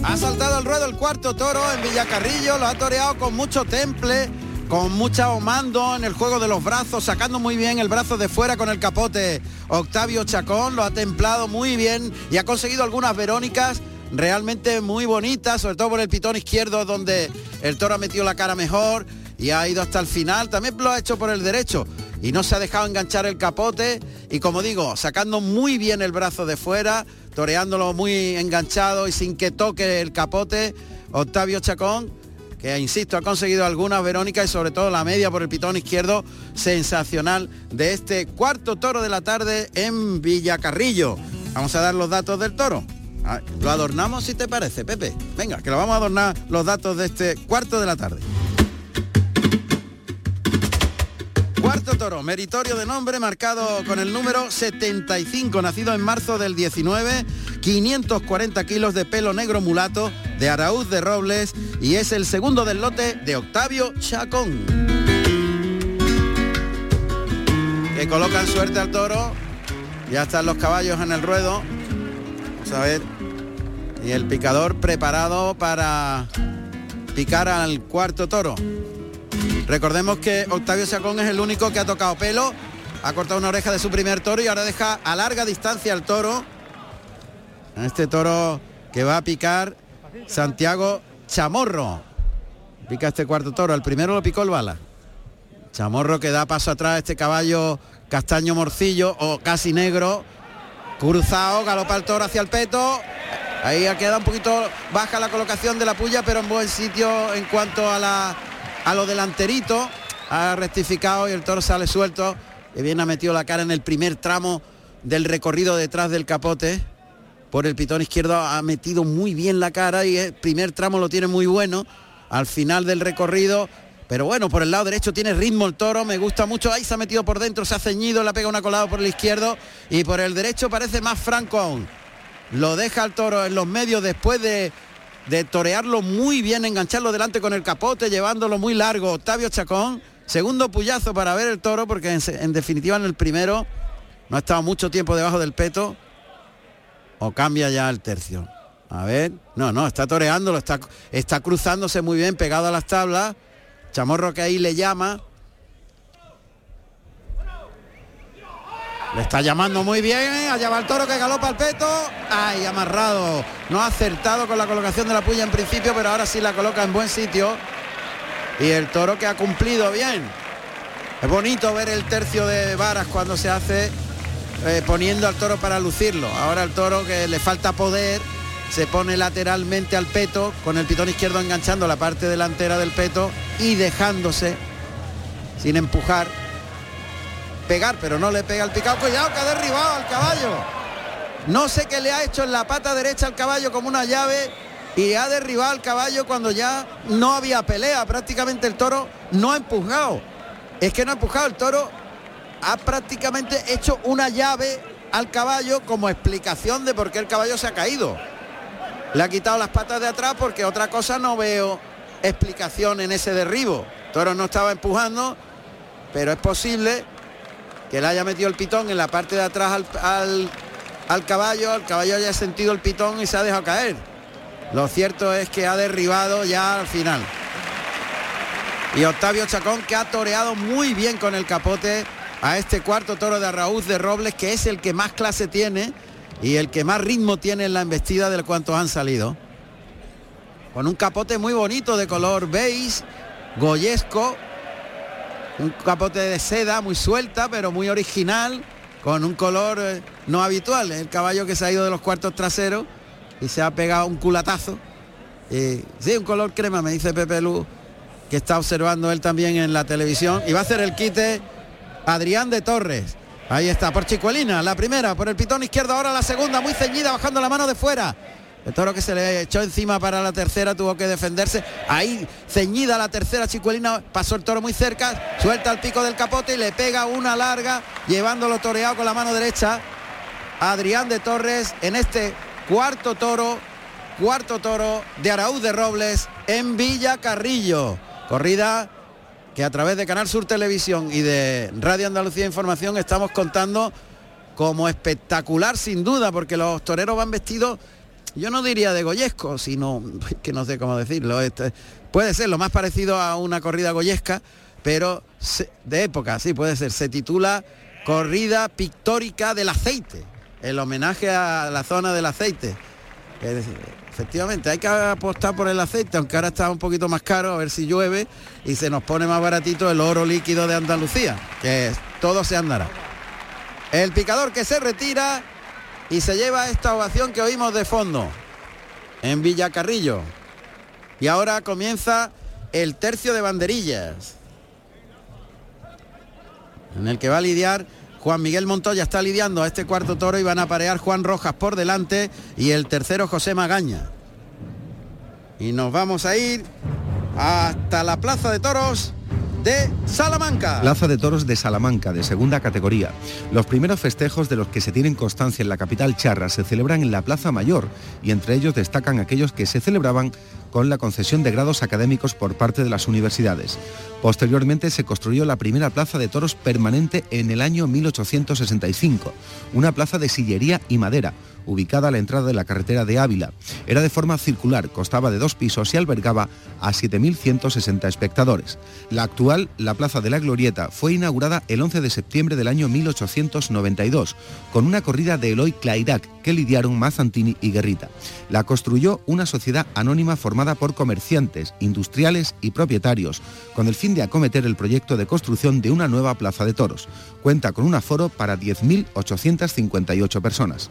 Ha saltado al ruedo el cuarto toro en Villacarrillo, lo ha toreado con mucho temple con mucha mando en el juego de los brazos, sacando muy bien el brazo de fuera con el capote. Octavio Chacón lo ha templado muy bien y ha conseguido algunas verónicas realmente muy bonitas, sobre todo por el pitón izquierdo donde el toro ha metido la cara mejor y ha ido hasta el final. También lo ha hecho por el derecho y no se ha dejado enganchar el capote y como digo, sacando muy bien el brazo de fuera, toreándolo muy enganchado y sin que toque el capote. Octavio Chacón que insisto, ha conseguido algunas Verónica y sobre todo la media por el pitón izquierdo sensacional de este cuarto toro de la tarde en Villacarrillo. Vamos a dar los datos del toro. Lo adornamos si te parece, Pepe. Venga, que lo vamos a adornar los datos de este cuarto de la tarde. Cuarto toro, meritorio de nombre, marcado con el número 75, nacido en marzo del 19, 540 kilos de pelo negro mulato, de Araúz de Robles y es el segundo del lote de Octavio Chacón. Que colocan suerte al toro. Ya están los caballos en el ruedo. Vamos a ver. Y el picador preparado para picar al cuarto toro. Recordemos que Octavio Chacón es el único que ha tocado pelo. Ha cortado una oreja de su primer toro y ahora deja a larga distancia al toro. Este toro que va a picar Santiago Chamorro. Pica este cuarto toro. El primero lo picó el bala. Chamorro que da paso atrás este caballo castaño morcillo o casi negro. Cruzado, galopa el toro hacia el peto. Ahí ha quedado un poquito baja la colocación de la puya, pero en buen sitio en cuanto a, la, a lo delanterito. Ha rectificado y el toro sale suelto. Que bien ha metido la cara en el primer tramo del recorrido detrás del capote por el pitón izquierdo ha metido muy bien la cara y el primer tramo lo tiene muy bueno al final del recorrido. Pero bueno, por el lado derecho tiene ritmo el toro, me gusta mucho. Ahí se ha metido por dentro, se ha ceñido, le ha pegado una colada por el izquierdo y por el derecho parece más franco aún. Lo deja el toro en los medios después de, de torearlo muy bien, engancharlo delante con el capote, llevándolo muy largo. Octavio Chacón, segundo puyazo para ver el toro, porque en, definitiva en el primero no ha estado mucho tiempo debajo del peto o cambia ya el tercio. A ver, no, no, está toreándolo, está, está cruzándose muy bien, pegado a las tablas. Chamorro que ahí le llama. Le está llamando muy bien, allá va el toro que galopa al peto. Ay, amarrado. No ha acertado con la colocación de la puya en principio, pero ahora sí la coloca en buen sitio. Y el toro que ha cumplido bien. Es bonito ver el tercio de varas cuando se hace eh, poniendo al toro para lucirlo. Ahora el toro que le falta poder se pone lateralmente al peto con el pitón izquierdo enganchando la parte delantera del peto y dejándose sin empujar pegar pero no le pega el picado cuidado que ha derribado al caballo no sé qué le ha hecho en la pata derecha al caballo como una llave y ha derribado al caballo cuando ya no había pelea prácticamente el toro no ha empujado es que no ha empujado el toro ha prácticamente hecho una llave al caballo como explicación de por qué el caballo se ha caído. Le ha quitado las patas de atrás porque otra cosa no veo explicación en ese derribo. Toro no estaba empujando, pero es posible que le haya metido el pitón en la parte de atrás al, al, al caballo, el caballo haya sentido el pitón y se ha dejado caer. Lo cierto es que ha derribado ya al final. y Octavio Chacón que ha toreado muy bien con el capote a este cuarto toro de Arraúz de Robles, que es el que más clase tiene y el que más ritmo tiene en la embestida de cuantos han salido. Con un capote muy bonito de color beige, goyesco, un capote de seda muy suelta, pero muy original, con un color eh, no habitual. El caballo que se ha ido de los cuartos traseros y se ha pegado un culatazo. sí, un color crema, me dice Pepe Lu, que está observando él también en la televisión. Y va a hacer el quite Adrián de Torres. Ahí está, por Chicuelina, la primera, por el pitón izquierdo, ahora la segunda, muy ceñida, bajando la mano de fuera. El toro que se le echó encima para la tercera tuvo que defenderse. Ahí ceñida la tercera chicuelina, pasó el toro muy cerca, suelta el pico del capote y le pega una larga, llevándolo toreado con la mano derecha. Adrián de Torres en este cuarto toro, cuarto toro de Araúz de Robles en Villa Carrillo. Corrida que a través de Canal Sur Televisión y de Radio Andalucía Información estamos contando como espectacular sin duda, porque los toreros van vestidos yo no diría de goyesco, sino que no sé cómo decirlo. Este, puede ser lo más parecido a una corrida goyesca, pero de época, sí, puede ser. Se titula Corrida Pictórica del Aceite, el homenaje a la zona del aceite. efectivamente, hay que apostar por el aceite, aunque ahora está un poquito más caro, a ver si llueve y se nos pone más baratito el oro líquido de Andalucía, que todo se andará. El picador que se retira y se lleva esta ovación que oímos de fondo en Villacarrillo. Y ahora comienza el tercio de banderillas, en el que va a lidiar Juan Miguel Montoya, está lidiando a este cuarto toro y van a parear Juan Rojas por delante y el tercero José Magaña. Y nos vamos a ir hasta la Plaza de Toros de Salamanca. Plaza de Toros de Salamanca, de segunda categoría. Los primeros festejos de los que se tienen constancia en la capital charra se celebran en la Plaza Mayor y entre ellos destacan aquellos que se celebraban con la concesión de grados académicos por parte de las universidades. Posteriormente se construyó la primera plaza de toros permanente en el año 1865, una plaza de sillería y madera, ubicada a la entrada de la carretera de Ávila. Era de forma circular, costaba de dos pisos y albergaba a 7.160 espectadores. La actual, la Plaza de la Glorieta, fue inaugurada el 11 de septiembre del año 1892, con una corrida de Eloy Clairac que lidiaron Mazantini y Guerrita. La construyó una sociedad anónima formada por comerciantes, industriales y propietarios, con el fin de acometer el proyecto de construcción de una nueva plaza de toros. Cuenta con un aforo para 10.858 personas.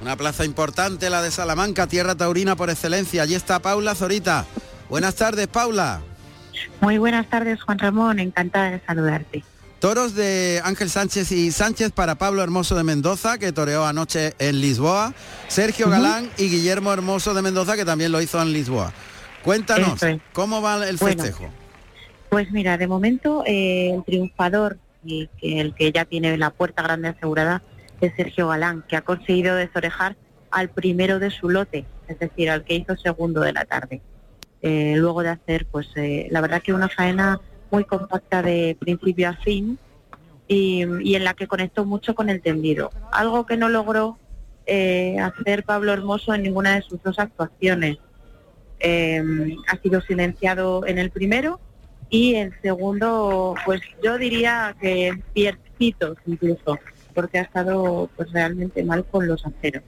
Una plaza importante, la de Salamanca, tierra taurina por excelencia. Allí está Paula Zorita. Buenas tardes, Paula. Muy buenas tardes, Juan Ramón. Encantada de saludarte. Toros de Ángel Sánchez y Sánchez para Pablo Hermoso de Mendoza, que toreó anoche en Lisboa. Sergio Galán y Guillermo Hermoso de Mendoza, que también lo hizo en Lisboa. Cuéntanos, ¿cómo va el festejo? pues mira, de momento eh, el triunfador, y que el que ya tiene la puerta grande asegurada, de Sergio Galán, que ha conseguido desorejar al primero de su lote, es decir, al que hizo segundo de la tarde. Eh, luego de hacer, pues, eh, la verdad que una faena muy compacta de principio a fin y, en la que conectó mucho con el tendido. Algo que no logró eh, hacer Pablo Hermoso en ninguna de sus dos actuaciones. ha sido silenciado en el primero y el segundo, pues yo diría que piercitos incluso porque ha estado pues realmente mal con los aceros.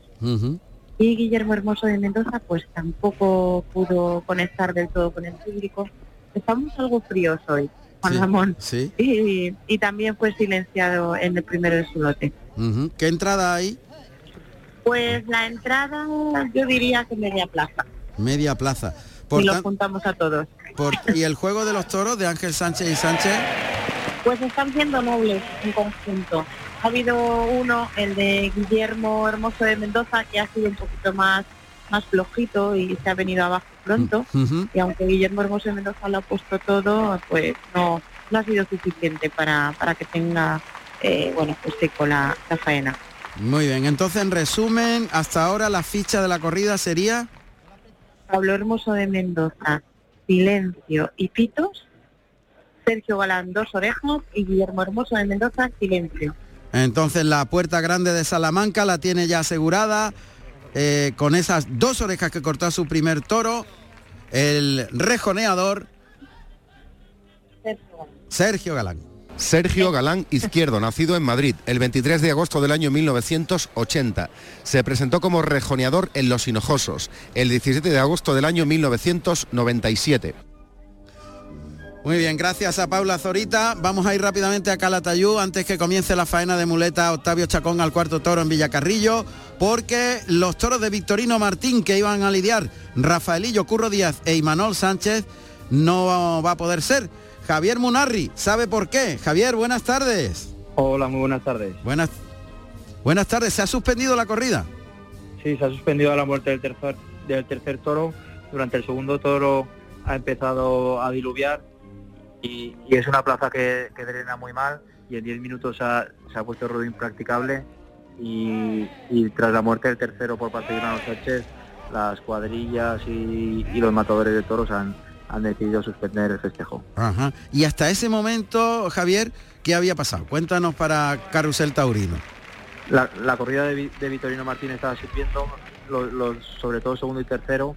Y Guillermo Hermoso de Mendoza pues tampoco pudo conectar del todo con el público. Estamos algo fríos hoy, Juan Ramón. Sí. Y, también fue silenciado en el primero de su lote. ¿Qué entrada hay? Pues la entrada yo diría que media plaza. Media plaza. y lo juntamos a todos. ¿Y el juego de los toros de Ángel Sánchez y Sánchez? Pues están siendo nobles en conjunto. Ha habido uno, el de Guillermo Hermoso de Mendoza, que ha sido un poquito más más flojito y se ha venido abajo pronto. Mm, y aunque Guillermo Hermoso de Mendoza lo ha puesto todo, pues no, no ha sido suficiente para, para que tenga, eh, bueno, pues seco la, la faena. Muy bien, entonces en resumen, hasta ahora la ficha de la corrida sería... Pablo Hermoso de Mendoza, Silencio y Pitos, Sergio Galán, Dos Orejas y Guillermo Hermoso de Mendoza, Silencio. Entonces la puerta grande de Salamanca la tiene ya asegurada eh, con esas dos orejas que cortó su primer toro, el rejoneador Sergio Galán. Sergio Galán Izquierdo, nacido en Madrid el 23 de agosto del año 1980. Se presentó como rejoneador en Los Hinojosos el 17 de agosto del año 1997. Muy bien, gracias a Paula Zorita. Vamos a ir rápidamente a Calatayú antes que comience la faena de muleta Octavio Chacón al cuarto toro en Villacarrillo, porque los toros de Victorino Martín que iban a lidiar Rafaelillo Curro Díaz e Imanol Sánchez no va a poder ser. Javier Munarri, ¿sabe por qué? Javier, buenas tardes. Hola, muy buenas tardes. Buenas, buenas tardes. ¿Se ha suspendido la corrida? Sí, se ha suspendido a la muerte del tercer, del tercer toro. Durante el segundo toro ha empezado a diluviar y, y es una plaza que, que, drena muy mal y en 10 minutos se ha, se ha puesto ruido impracticable y, y, tras la muerte del tercero por parte de Iván Sánchez, las cuadrillas y, y, los matadores de toros han, han decidido suspender el festejo. Ajá. Y hasta ese momento, Javier, ¿qué había pasado? Cuéntanos para Carrusel Taurino. La, la corrida de, de, Vitorino Martínez estaba sirviendo, los, los, sobre todo segundo y tercero.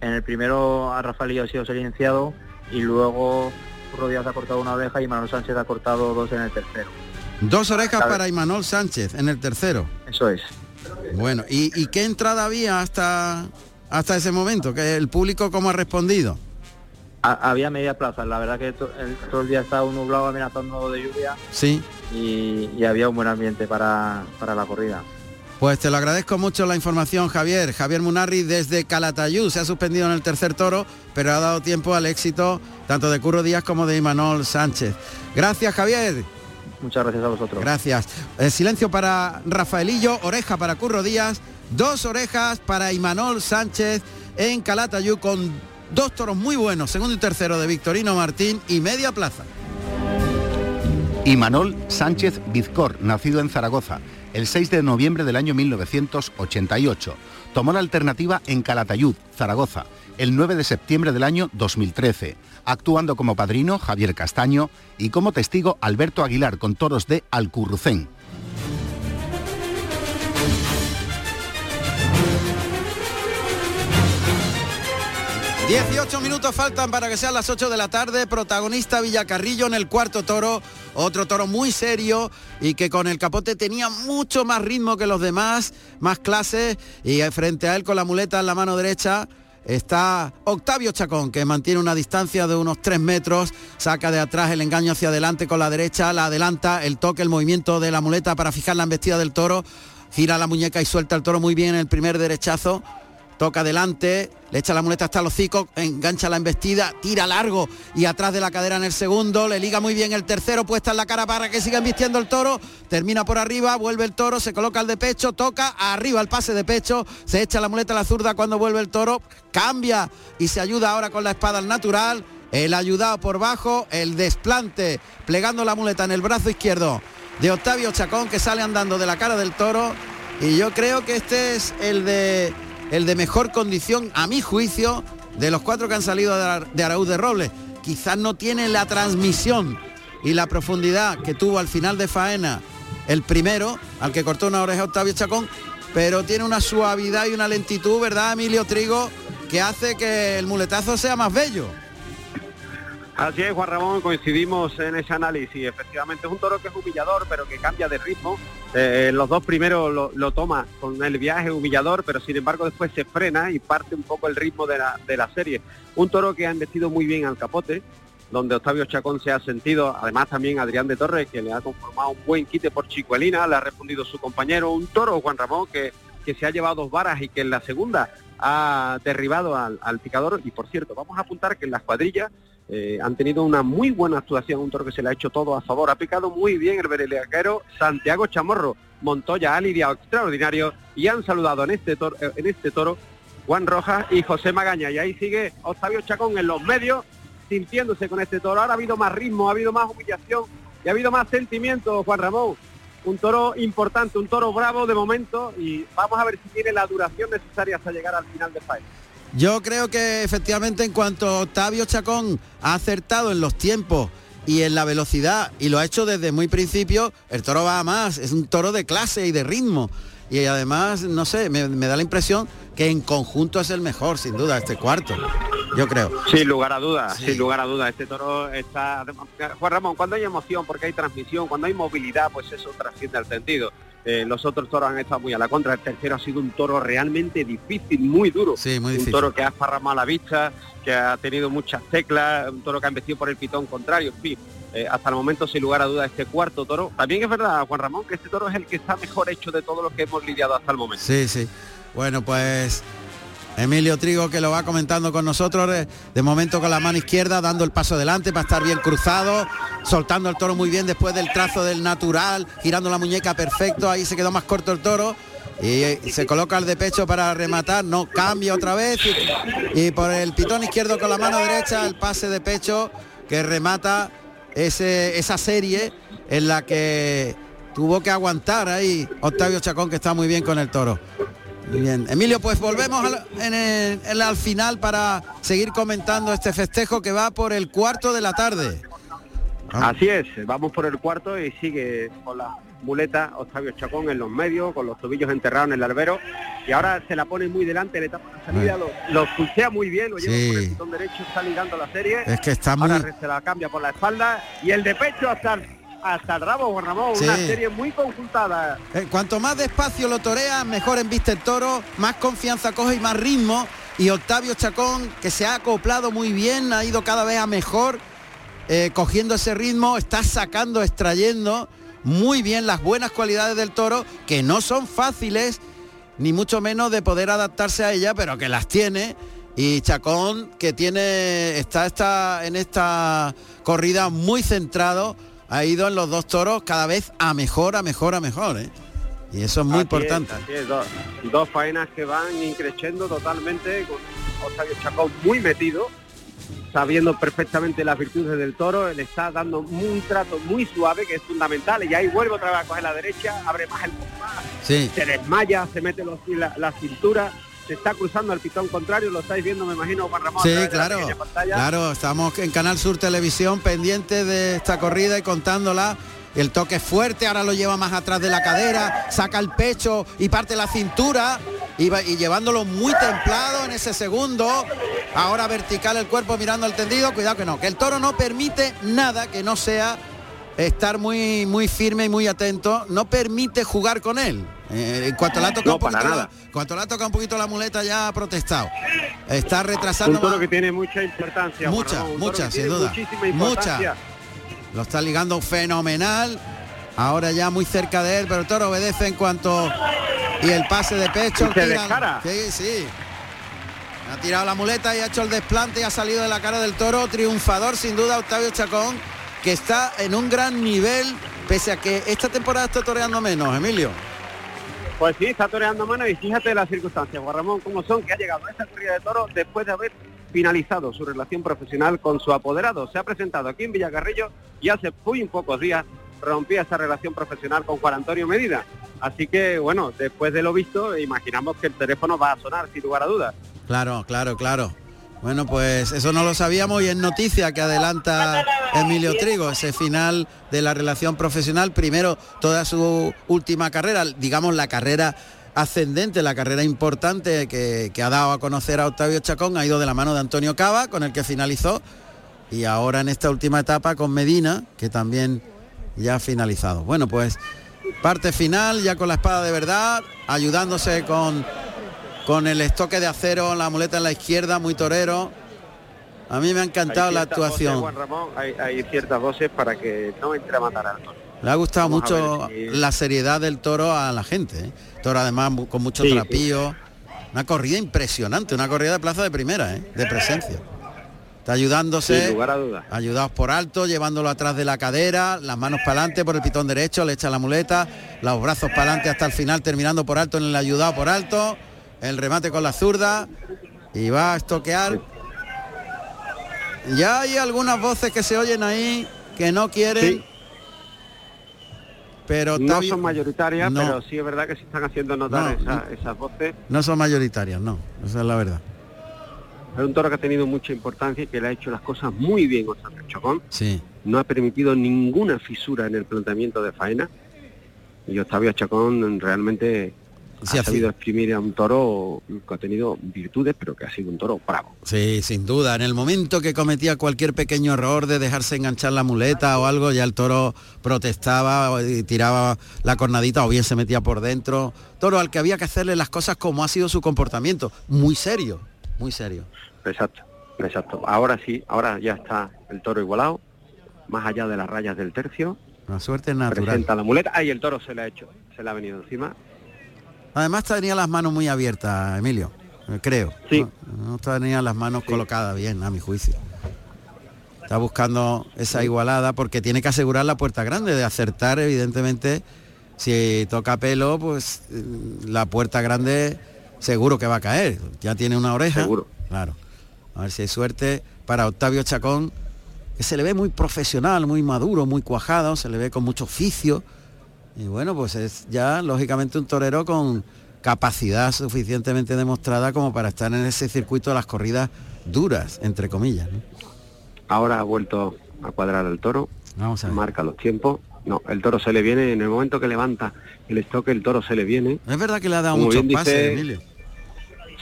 En el primero a Rafael ha sido silenciado y luego Curro Díaz ha cortado una oreja y Manuel Sánchez ha cortado dos en el tercero. Dos orejas para Imanol Sánchez en el tercero. Eso es. Bueno, ¿y, y qué entrada había hasta, hasta ese momento? ¿Que ¿El público cómo ha respondido? Ha, había media plaza, la verdad que to, el, todo el día estaba nublado amenazando de lluvia. Sí. Y, y había un buen ambiente para, para la corrida. Pues te lo agradezco mucho la información, Javier. Javier Munarri desde Calatayud. Se ha suspendido en el tercer toro, pero ha dado tiempo al éxito tanto de Curro Díaz como de Imanol Sánchez. Gracias, Javier. Muchas gracias a vosotros. Gracias. El silencio para Rafaelillo, oreja para Curro Díaz, dos orejas para Imanol Sánchez en Calatayud con dos toros muy buenos, segundo y tercero de Victorino Martín y media plaza. Imanol Sánchez Vizcor, nacido en Zaragoza el 6 de noviembre del año 1988. Tomó la alternativa en Calatayud, Zaragoza, el 9 de septiembre del año 2013, actuando como padrino Javier Castaño y como testigo Alberto Aguilar con toros de Alcurrucén. ...18 minutos faltan para que sean las 8 de la tarde... ...protagonista Villacarrillo en el cuarto toro... ...otro toro muy serio... ...y que con el capote tenía mucho más ritmo que los demás... ...más clase... ...y frente a él con la muleta en la mano derecha... Está Octavio Chacón, que mantiene una distancia de unos 3 metros, saca de atrás el engaño hacia adelante con la derecha, la adelanta, el toque, el movimiento de la muleta para fijar la embestida del toro, gira la muñeca y suelta el toro muy bien en el primer derechazo, toca adelante, le echa la muleta hasta el hocico, engancha la embestida, tira largo y atrás de la cadera en el segundo, le liga muy bien el tercero, puesta en la cara para que siga embistiendo el toro, termina por arriba, vuelve el toro, se coloca el de pecho, toca arriba el pase de pecho, se echa la muleta a la zurda cuando vuelve el toro, cambia y se ayuda ahora con la espada al natural, el ayudado por bajo, el desplante, plegando la muleta en el brazo izquierdo de Octavio Chacón que sale andando de la cara del toro y yo creo que este es el de el de mejor condición, a mi juicio, de los cuatro que han salido de Araúz de Robles. Quizás no tiene la transmisión y la profundidad que tuvo al final de faena el primero, al que cortó una oreja Octavio Chacón, pero tiene una suavidad y una lentitud, ¿verdad, Emilio Trigo? Que hace que el muletazo sea más bello. Así es, Juan Ramón, coincidimos en ese análisis. Efectivamente, es un toro que es humillador, pero que cambia de ritmo. Eh, los dos primeros lo, toma con el viaje humillador, pero sin embargo después se frena y parte un poco el ritmo de la, de la serie. Un toro que ha investido muy bien al capote, donde Octavio Chacón se ha sentido, además también Adrián de Torres, que le ha conformado un buen quite por Chicuelina, le ha respondido su compañero, un toro, Juan Ramón, que, que se ha llevado dos varas y que en la segunda ha derribado al, al picador. Y por cierto, vamos a apuntar que en las cuadrillas eh, han tenido una muy buena actuación, un toro que se le ha hecho todo a favor. Ha picado muy bien el bereleaquero Santiago Chamorro. Montoya ha lidiado extraordinario y han saludado en este toro, en este toro Juan Rojas y José Magaña. Y ahí sigue Octavio Chacón en los medios, sintiéndose con este toro. Ahora ha habido más ritmo, ha habido más humillación y ha habido más sentimiento, Juan Ramón. Un toro importante, un toro bravo de momento y vamos a ver si tiene la duración necesaria hasta llegar al final del país. Yo creo que efectivamente en cuanto Octavio Chacón ha acertado en los tiempos y en la velocidad y lo ha hecho desde muy principio, el toro va a más, es un toro de clase y de ritmo. y además, no sé, me, me da la impresión que en conjunto es el mejor, sin duda, este cuarto. Yo creo. Sin lugar a dudas, sin lugar a dudas. Este toro está... Juan Ramón, cuando hay emoción, porque hay transmisión, cuando hay movilidad, pues eso trasciende al sentido. Eh, los otros toros han estado muy a la contra. El tercero ha sido un toro realmente difícil, muy duro. Sí, muy un difícil. toro que ha esparramado la vista, que ha tenido muchas teclas, un toro que ha embestido por el pitón contrario, en fin. eh, hasta el momento, sin lugar a dudas, este cuarto toro. También es verdad, Juan Ramón, que este toro es el que está mejor hecho de todos los que hemos lidiado hasta el momento. Sí, sí. Bueno, pues Emilio Trigo que lo va comentando con nosotros, eh, de momento con la mano izquierda, dando el paso adelante para estar bien cruzado, soltando el toro muy bien después del trazo del natural, girando la muñeca perfecto, ahí se quedó más corto el toro. Y, eh, se coloca el de pecho para rematar, no cambia otra vez y, y por el pitón izquierdo con la mano derecha el pase de pecho que remata ese, esa serie en la que tuvo que aguantar ahí Octavio Chacón que está muy bien con el toro. Muy bien. Emilio, pues volvemos al, en el- en la- al final para seguir comentando este festejo que va por el cuarto de la tarde. Así es, vamos por el cuarto y sigue con la muleta Octavio Chacón en los medios, con los tobillos enterrados en el albero. Y ahora se la pone muy delante, le tapa la salida, lo, lo pulsea muy bien, lo lleva Sí. por el derecho, está ligando la serie. Es que está Ahora muy- se la cambia por la espalda y el de pecho hasta el, hasta el rabo, Juan Ramón, una serie muy conjuntada. Eh, cuanto más despacio lo torea, mejor embiste el toro, más confianza coge y más ritmo. Y Octavio Chacón, que se ha acoplado muy bien, ha ido cada vez a mejor, eh, cogiendo ese ritmo, está sacando, extrayendo muy bien las buenas cualidades del toro, que no son fáciles, ni mucho menos de poder adaptarse a ella, pero que las tiene. Y Chacón, que tiene, está, está en esta corrida muy centrado, ha ido en los dos toros cada vez a mejor, a mejor, a mejor. ¿eh? Y eso es muy Así importante. así es, dos, dos faenas que van increciendo totalmente, con Octavio Chacón muy metido, sabiendo perfectamente las virtudes del toro, le está dando un trato muy suave que es fundamental y ahí vuelve otra vez a coger la derecha, abre más el compás, Sí. se desmaya, se mete los- la, la cintura, se está cruzando al pitón contrario, lo estáis viendo me imagino Juan Ramón. Sí, claro. Claro, estamos en Canal Sur Televisión pendientes de esta corrida y contándola. El toque es fuerte, ahora lo lleva más atrás de la cadera, saca el pecho y parte la cintura y, va- y llevándolo muy templado en ese segundo. Ahora vertical el cuerpo mirando al tendido, cuidado que no, que el toro no permite nada que no sea estar muy muy firme y muy atento, no permite jugar con él. Eh, en cuanto le ha tocado No, un para poquito nada. la- cuanto le ha tocado un poquito la muleta ya ha protestado. Está retrasando Un toro más. que tiene mucha importancia. Mucha, Ramón, mucha, sin duda. Importancia. Lo está ligando fenomenal. Ahora ya muy cerca de él, pero el toro obedece en cuanto. Y el pase de pecho. Se tira-. Sí, sí. Ha tirado la muleta y ha hecho el desplante y ha salido de la cara del toro. Triunfador sin duda Octavio Chacón, que está en un gran nivel, pese a que esta temporada está toreando menos, Emilio. Pues sí, está toreando mano y fíjate las circunstancias, Juan Ramón, cómo son que ha llegado a esta corrida de toros después de haber finalizado su relación profesional con su apoderado. Se ha presentado aquí en Villacarrillo y hace muy pocos días rompía esa relación profesional con Juan Antonio Medina. Así que, bueno, después de lo visto, imaginamos que el teléfono va a sonar, sin lugar a dudas. Claro, claro, claro. Bueno, pues eso no lo sabíamos y es noticia que adelanta Emilio Trigo, ese final de la relación profesional, primero toda su última carrera, digamos la carrera ascendente, la carrera importante que, ha dado a conocer a Octavio Chacón, ha ido de la mano de Antonio Cava, con el que finalizó, y ahora en esta última etapa con Medina, que también ya ha finalizado. Bueno, pues parte final, ya con la espada de verdad, ayudándose con con el estoque de acero, la muleta en la izquierda, muy torero. A mí me ha encantado la voces, actuación. Juan Ramón, hay, hay ciertas voces para que no entre a matar al toro. Le ha gustado Vamos mucho si- la seriedad del toro a la gente. ¿eh? Toro además con mucho Sí, sí. trapío. Una corrida impresionante, una corrida de plaza de primera, ¿eh? de presencia. Está ayudándose. Lugar a. Ayudados por alto, llevándolo atrás de la cadera, las manos para adelante por el pitón derecho, le echa la muleta, los brazos para adelante hasta el final, terminando por alto en el ayudado por alto, el remate con la zurda y va a estoquear. Ya hay algunas voces que se oyen ahí que no quieren. Sí. Pero No son mayoritarias, No. pero sí es verdad que se están haciendo notar No, esa- esas voces. no son mayoritarias, no, esa es la verdad. Es un toro que ha tenido mucha importancia y que le ha hecho las cosas muy bien Octavio Chacón. Sí. No ha permitido ninguna fisura en el planteamiento de faena. Y Octavio Chacón realmente Sí, ha sabido exprimir a un toro que ha tenido virtudes, pero que ha sido un toro bravo. Sí, sin duda. En el momento que cometía cualquier pequeño error de dejarse enganchar la muleta o algo, ya el toro protestaba y tiraba la cornadita o bien se metía por dentro. Toro al que había que hacerle las cosas como ha sido su comportamiento. Muy serio, muy serio. Exacto, exacto. Ahora sí, ahora ya está el toro igualado, más allá de las rayas del tercio. La suerte natural. Presenta la muleta. Ahí el toro se le ha hecho, se le ha venido encima. Además tenía las manos muy abiertas, Emilio, creo. Sí. No, no tenía las manos colocadas bien, a mi juicio. Está buscando esa igualada porque tiene que asegurar la puerta grande, de acertar, evidentemente, si toca pelo, pues eh, la puerta grande seguro que va a caer. Ya tiene una oreja. Seguro. Claro. A ver si hay suerte para Octavio Chacón, que se le ve muy profesional, muy maduro, muy cuajado, se le ve con mucho oficio. Y bueno, pues es ya lógicamente un torero con capacidad suficientemente demostrada como para estar en ese circuito de las corridas duras, entre comillas. ¿no? Ahora ha vuelto a cuadrar el toro. Vamos a ver. Marca los tiempos. No, el toro se le viene, en el momento que levanta el estoque, el toro se le viene. Es verdad que le ha dado Como muchos pases, dice- Emilio.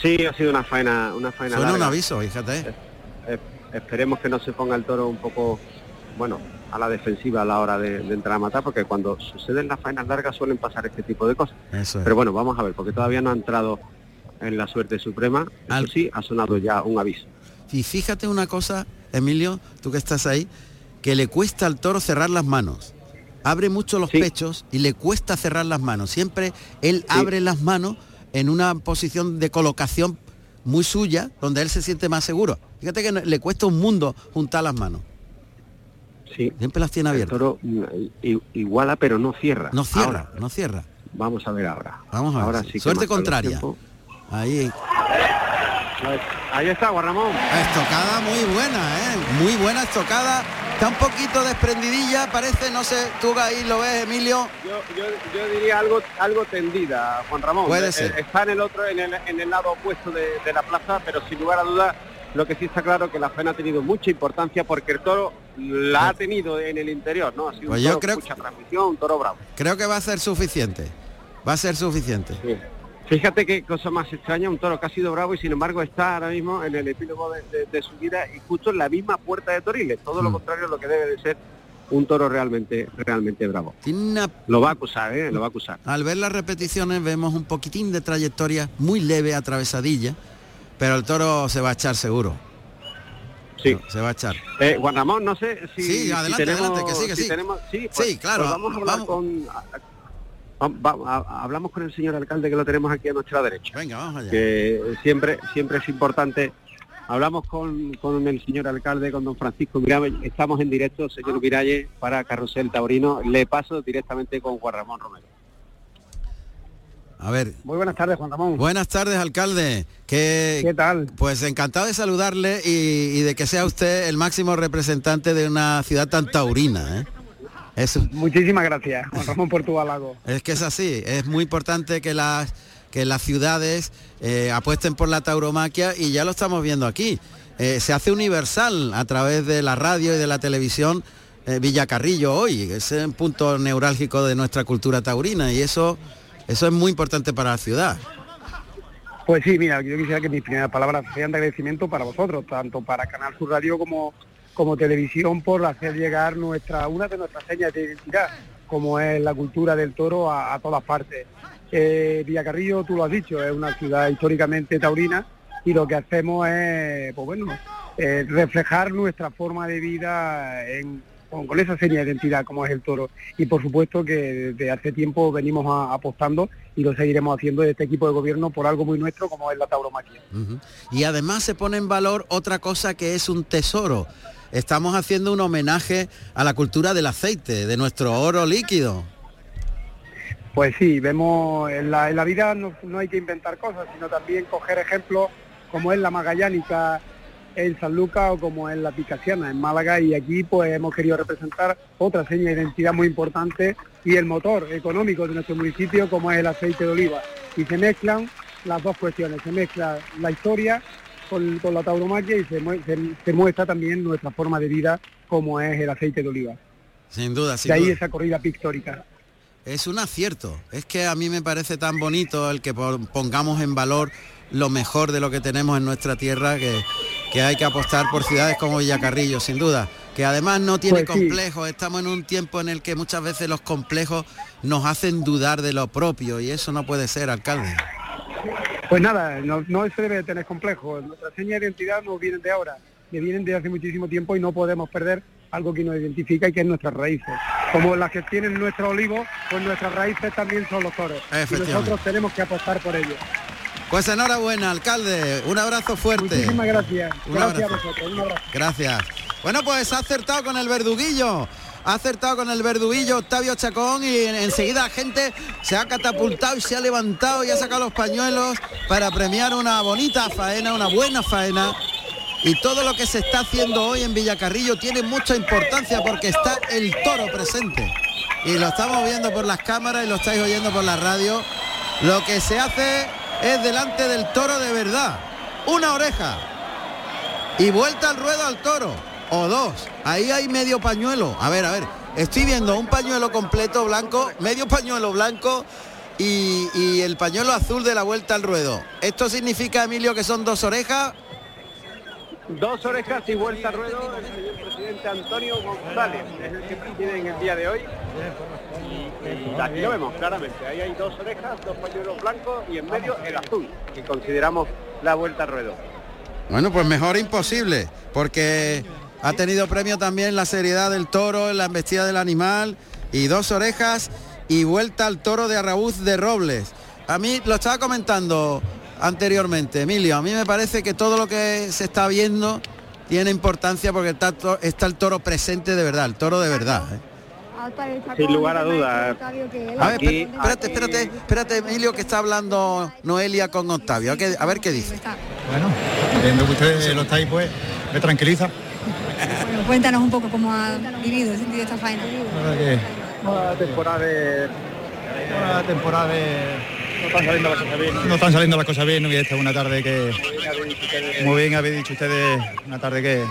Sí, ha sido una faena, una faena Suena un aviso, fíjate. Esperemos que no se ponga el toro un poco, bueno, a la defensiva a la hora de, de entrar a matar, porque cuando suceden las faenas largas suelen pasar este tipo de cosas. Es. Pero bueno, vamos a ver, porque todavía no ha entrado en la suerte suprema. Eso sí, ha sonado ya un aviso. Y fíjate una cosa, Emilio, tú que estás ahí, que le cuesta al toro cerrar las manos. Abre mucho los pechos y le cuesta cerrar las manos. Siempre él abre las manos en una posición de colocación muy suya, donde él se siente más seguro. Fíjate que le cuesta un mundo juntar las manos. Sí. Siempre las tiene El abiertas. toro mm, iguala, pero no cierra. No cierra, Ahora, no cierra. vamos a ver ahora. Vamos a ver. Ahora sí. Suerte contraria. Ahí. Ahí está, Guarramón. Estocada muy buena, ¿eh? Muy buena estocada. Está un poquito desprendidilla, parece, no sé, tú ahí lo ves, Emilio. Yo, yo, yo diría algo algo tendida, Juan Ramón. Puede Eh, ser. Está en el otro, en el, en el lado opuesto de, de la plaza, pero sin lugar a dudas, lo que sí está claro que la faena ha tenido mucha importancia porque el toro la ha tenido en el interior, ¿no? Ha sido Pues un yo toro creo- con mucha transmisión, un toro bravo. Creo que va a ser suficiente. Va a ser suficiente. Fíjate qué cosa más extraña, un toro que ha sido bravo y sin embargo está ahora mismo en el epílogo de, de- de su vida y justo en la misma puerta de Toriles. Todo Mm. lo contrario a lo que debe de ser un toro realmente, realmente bravo. Tiene una- Lo va a acusar, ¿eh? Lo va a acusar. Al ver las repeticiones vemos un poquitín de trayectoria muy leve, atravesadilla, pero el toro se va a echar seguro. Sí. Se va a echar. Eh, Juan Ramón, no sé si, Sí, si adelante, tenemos, adelante, que sí, que si sí. tenemos- sí, pues- Sí, claro, pues vamos a hablar vamos. con va- va- a- hablamos con el señor alcalde que lo tenemos aquí a nuestra derecha. Venga, vamos allá. Que siempre siempre es importante. Hablamos con, con el señor alcalde, con don Francisco Miralles. Estamos en directo, señor Miralles, para Carrusel Taurino. Le paso directamente con Juan Ramón Romero. A ver. Muy buenas tardes, Juan Ramón. Buenas tardes, alcalde. ¿Qué, ¿Qué tal? Pues encantado de saludarle y, y de que sea usted el máximo representante de una ciudad tan taurina. ¿eh? Eso. Muchísimas gracias, Juan Ramón, por tu halago. Es que es así, es muy importante que las que las ciudades eh, apuesten por la tauromaquia y ya lo estamos viendo aquí. Eh, se hace universal a través de la radio y de la televisión eh, Villacarrillo hoy, es un punto neurálgico de nuestra cultura taurina y eso, eso es muy importante para la ciudad. Pues sí, mira, yo quisiera que mis primeras palabras sean de agradecimiento para vosotros, tanto para Canal Sur Radio como, como televisión, por hacer llegar nuestra una de nuestras señas de identidad, como es la cultura del toro a, todas partes. Eh, Villacarrillo, tú lo has dicho, es una ciudad históricamente taurina y lo que hacemos es, pues bueno, eh, reflejar nuestra forma de vida en- con, con esa seña de identidad como es el toro. Y por supuesto que desde hace tiempo venimos a- apostando y lo seguiremos haciendo de este equipo de gobierno por algo muy nuestro como es la tauromaquia. Y además se pone en valor otra cosa que es un tesoro. Estamos haciendo un homenaje a la cultura del aceite, de nuestro oro líquido. Pues sí, vemos en la, en la vida no, no hay que inventar cosas, sino también coger ejemplos como es la magallánica en San Lucas o como es la picasiana en Málaga y aquí pues hemos querido representar otra seña de identidad muy importante y el motor económico de nuestro municipio como es el aceite de oliva. Y se mezclan las dos cuestiones, se mezcla la historia con, con la tauromaquia y se, se- se muestra también nuestra forma de vida como es el aceite de oliva. Sin duda, sin de ahí duda. esa corrida pictórica. es un acierto. Es que a mí me parece tan bonito el que pongamos en valor lo mejor de lo que tenemos en nuestra tierra, que, que hay que apostar por ciudades como Villacarrillo, sin duda. Que además no tiene Pues sí. complejos. Estamos en un tiempo en el que muchas veces los complejos nos hacen dudar de lo propio y eso no puede ser, alcalde. Pues nada, no, no se debe de tener complejo. Nuestra seña de identidad no vienen de ahora, que vienen de hace muchísimo tiempo y no podemos perder algo que nos identifica y que es nuestras raíces. Como las que tienen nuestro olivo, pues nuestras raíces también son los toros. Y nosotros tenemos que apostar por ellos. Pues enhorabuena, alcalde. Un abrazo fuerte. Muchísimas gracias. Un gracias abrazo. a vosotros. Un abrazo. Gracias. Bueno, pues ha acertado con el verduguillo. Ha acertado con el verduguillo Octavio Chacón y en- enseguida la gente se ha catapultado y se ha levantado y ha sacado los pañuelos para premiar una bonita faena, una buena faena. Y todo lo que se está haciendo hoy en Villacarrillo tiene mucha importancia porque está el toro presente. Y lo estamos viendo por las cámaras y lo estáis oyendo por la radio. Lo que se hace es delante del toro de verdad. Una oreja, y vuelta al ruedo al toro. O dos. Ahí hay medio pañuelo. A ver a ver. Estoy viendo un pañuelo completo blanco medio pañuelo blanco y, el pañuelo azul de la vuelta al ruedo. Esto significa Emilio que son dos orejas Dos orejas y vuelta al ruedo el señor presidente Antonio González, es el que en el día de hoy. Y aquí lo vemos claramente, ahí hay dos orejas, dos pañuelos blancos y en medio el azul, que consideramos la vuelta al ruedo. bueno pues mejor imposible porque ha tenido premio también la seriedad del toro la embestida del animal y dos orejas y vuelta al toro de Arraúz de Robles a mí lo estaba comentando anteriormente, Emilio. A mí me parece que todo lo que se está viendo tiene importancia porque está el toro presente de verdad, el toro de verdad. ¿eh? Sin lugar a dudas. A ver, Aquí- espérate, espérate, espérate, Emilio, que está hablando Noelia con Octavio. A, que- a ver qué dice. Bueno, viendo que ustedes lo estáis, pues me tranquiliza. Bueno, cuéntanos un poco cómo ha vivido, sentido esta faena. Una temporada de... una temporada de... No están saliendo las cosas bien. No están saliendo las cosas bien y esta es una tarde que, muy bien habéis dicho ustedes, una tarde que,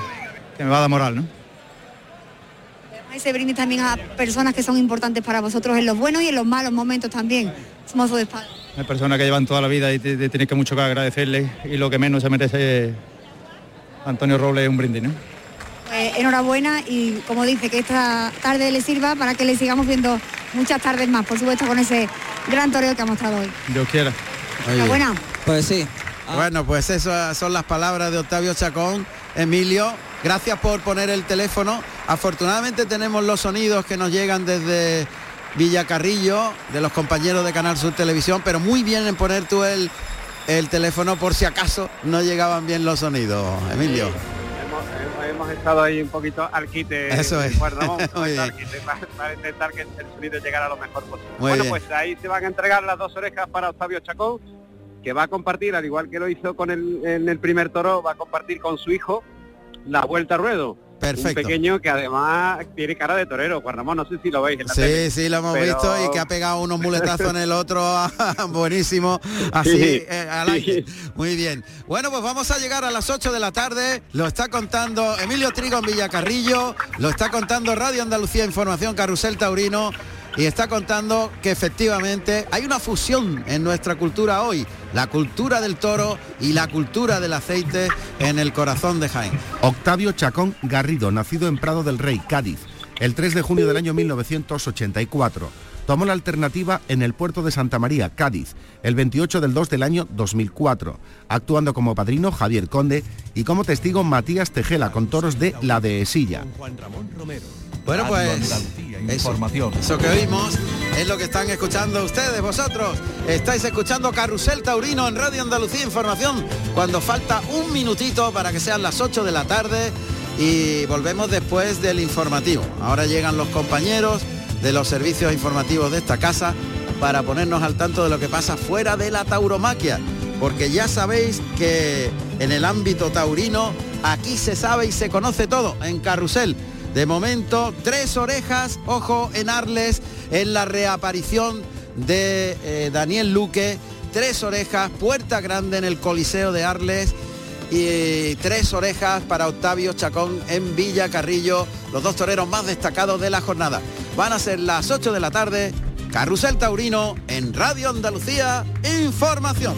que me va a dar moral, ¿no? Ese brindis también a personas que son importantes para vosotros en los buenos y en los malos momentos también. Mozo de espalda. Hay personas que llevan toda la vida y te, te tienes que mucho que agradecerles y lo que menos se merece es Antonio Robles un brindis, ¿no? Pues enhorabuena y como dice, que esta tarde le sirva para que le sigamos viendo muchas tardes más, por supuesto con ese gran toreo que ha mostrado hoy. Dios quiera. Enhorabuena. Pues sí. Bueno, pues esas son las palabras de Octavio Chacón. Emilio, gracias por poner el teléfono. Afortunadamente tenemos los sonidos que nos llegan desde Villacarrillo, de los compañeros de Canal Sur Televisión, pero muy bien en poner tú el, el teléfono por si acaso no llegaban bien los sonidos, Emilio. Hemos, hemos estado ahí un poquito al quite. Eso es. Al quite para, para intentar que el sonido llegara lo mejor posible. Muy bueno, bien. pues ahí se van a entregar las dos orejas para Octavio Chacón, que va a compartir, al igual que lo hizo con el, en el primer toro, va a compartir con su hijo la vuelta al ruedo. Perfecto. Un pequeño que además tiene cara de torero, Juan Ramón, no sé si lo veis en la Sí, tele. sí, lo hemos Pero- visto y que ha pegado unos muletazos en el otro, buenísimo, así, Sí, eh, al aire. Muy bien. Bueno, pues vamos a llegar a las 8 de la tarde, lo está contando Emilio Trigo en Villacarrillo, lo está contando Radio Andalucía Información Carrusel Taurino y está contando que efectivamente hay una fusión en nuestra cultura hoy, la cultura del toro y la cultura del aceite en el corazón de Jaén. Octavio Chacón Garrido, nacido en Prado del Rey, Cádiz, el 3 de junio del año 1984. Tomó la alternativa en el puerto de Santa María, Cádiz, el 28 del 2 del año 2004, actuando como padrino Javier Conde y como testigo Matías Tejela con toros de La Dehesilla. Bueno, Radio pues Andalucía eso, Información. eso que oímos es lo que están escuchando ustedes, vosotros. Estáis escuchando Carrusel Taurino en Radio Andalucía Información cuando falta un minutito para que sean las 8 de la tarde y volvemos después del informativo. Ahora llegan los compañeros de los servicios informativos de esta casa para ponernos al tanto de lo que pasa fuera de la tauromaquia. Porque ya sabéis que en el ámbito taurino aquí se sabe y se conoce todo en Carrusel. De momento, tres orejas, ojo, en Arles, en la reaparición de eh, Daniel Luque, tres orejas, puerta grande en el Coliseo de Arles y tres orejas para Octavio Chacón en Villa Carrillo, los dos toreros más destacados de la jornada. Van a ser las 8 de la tarde, Carrusel Taurino en Radio Andalucía Información.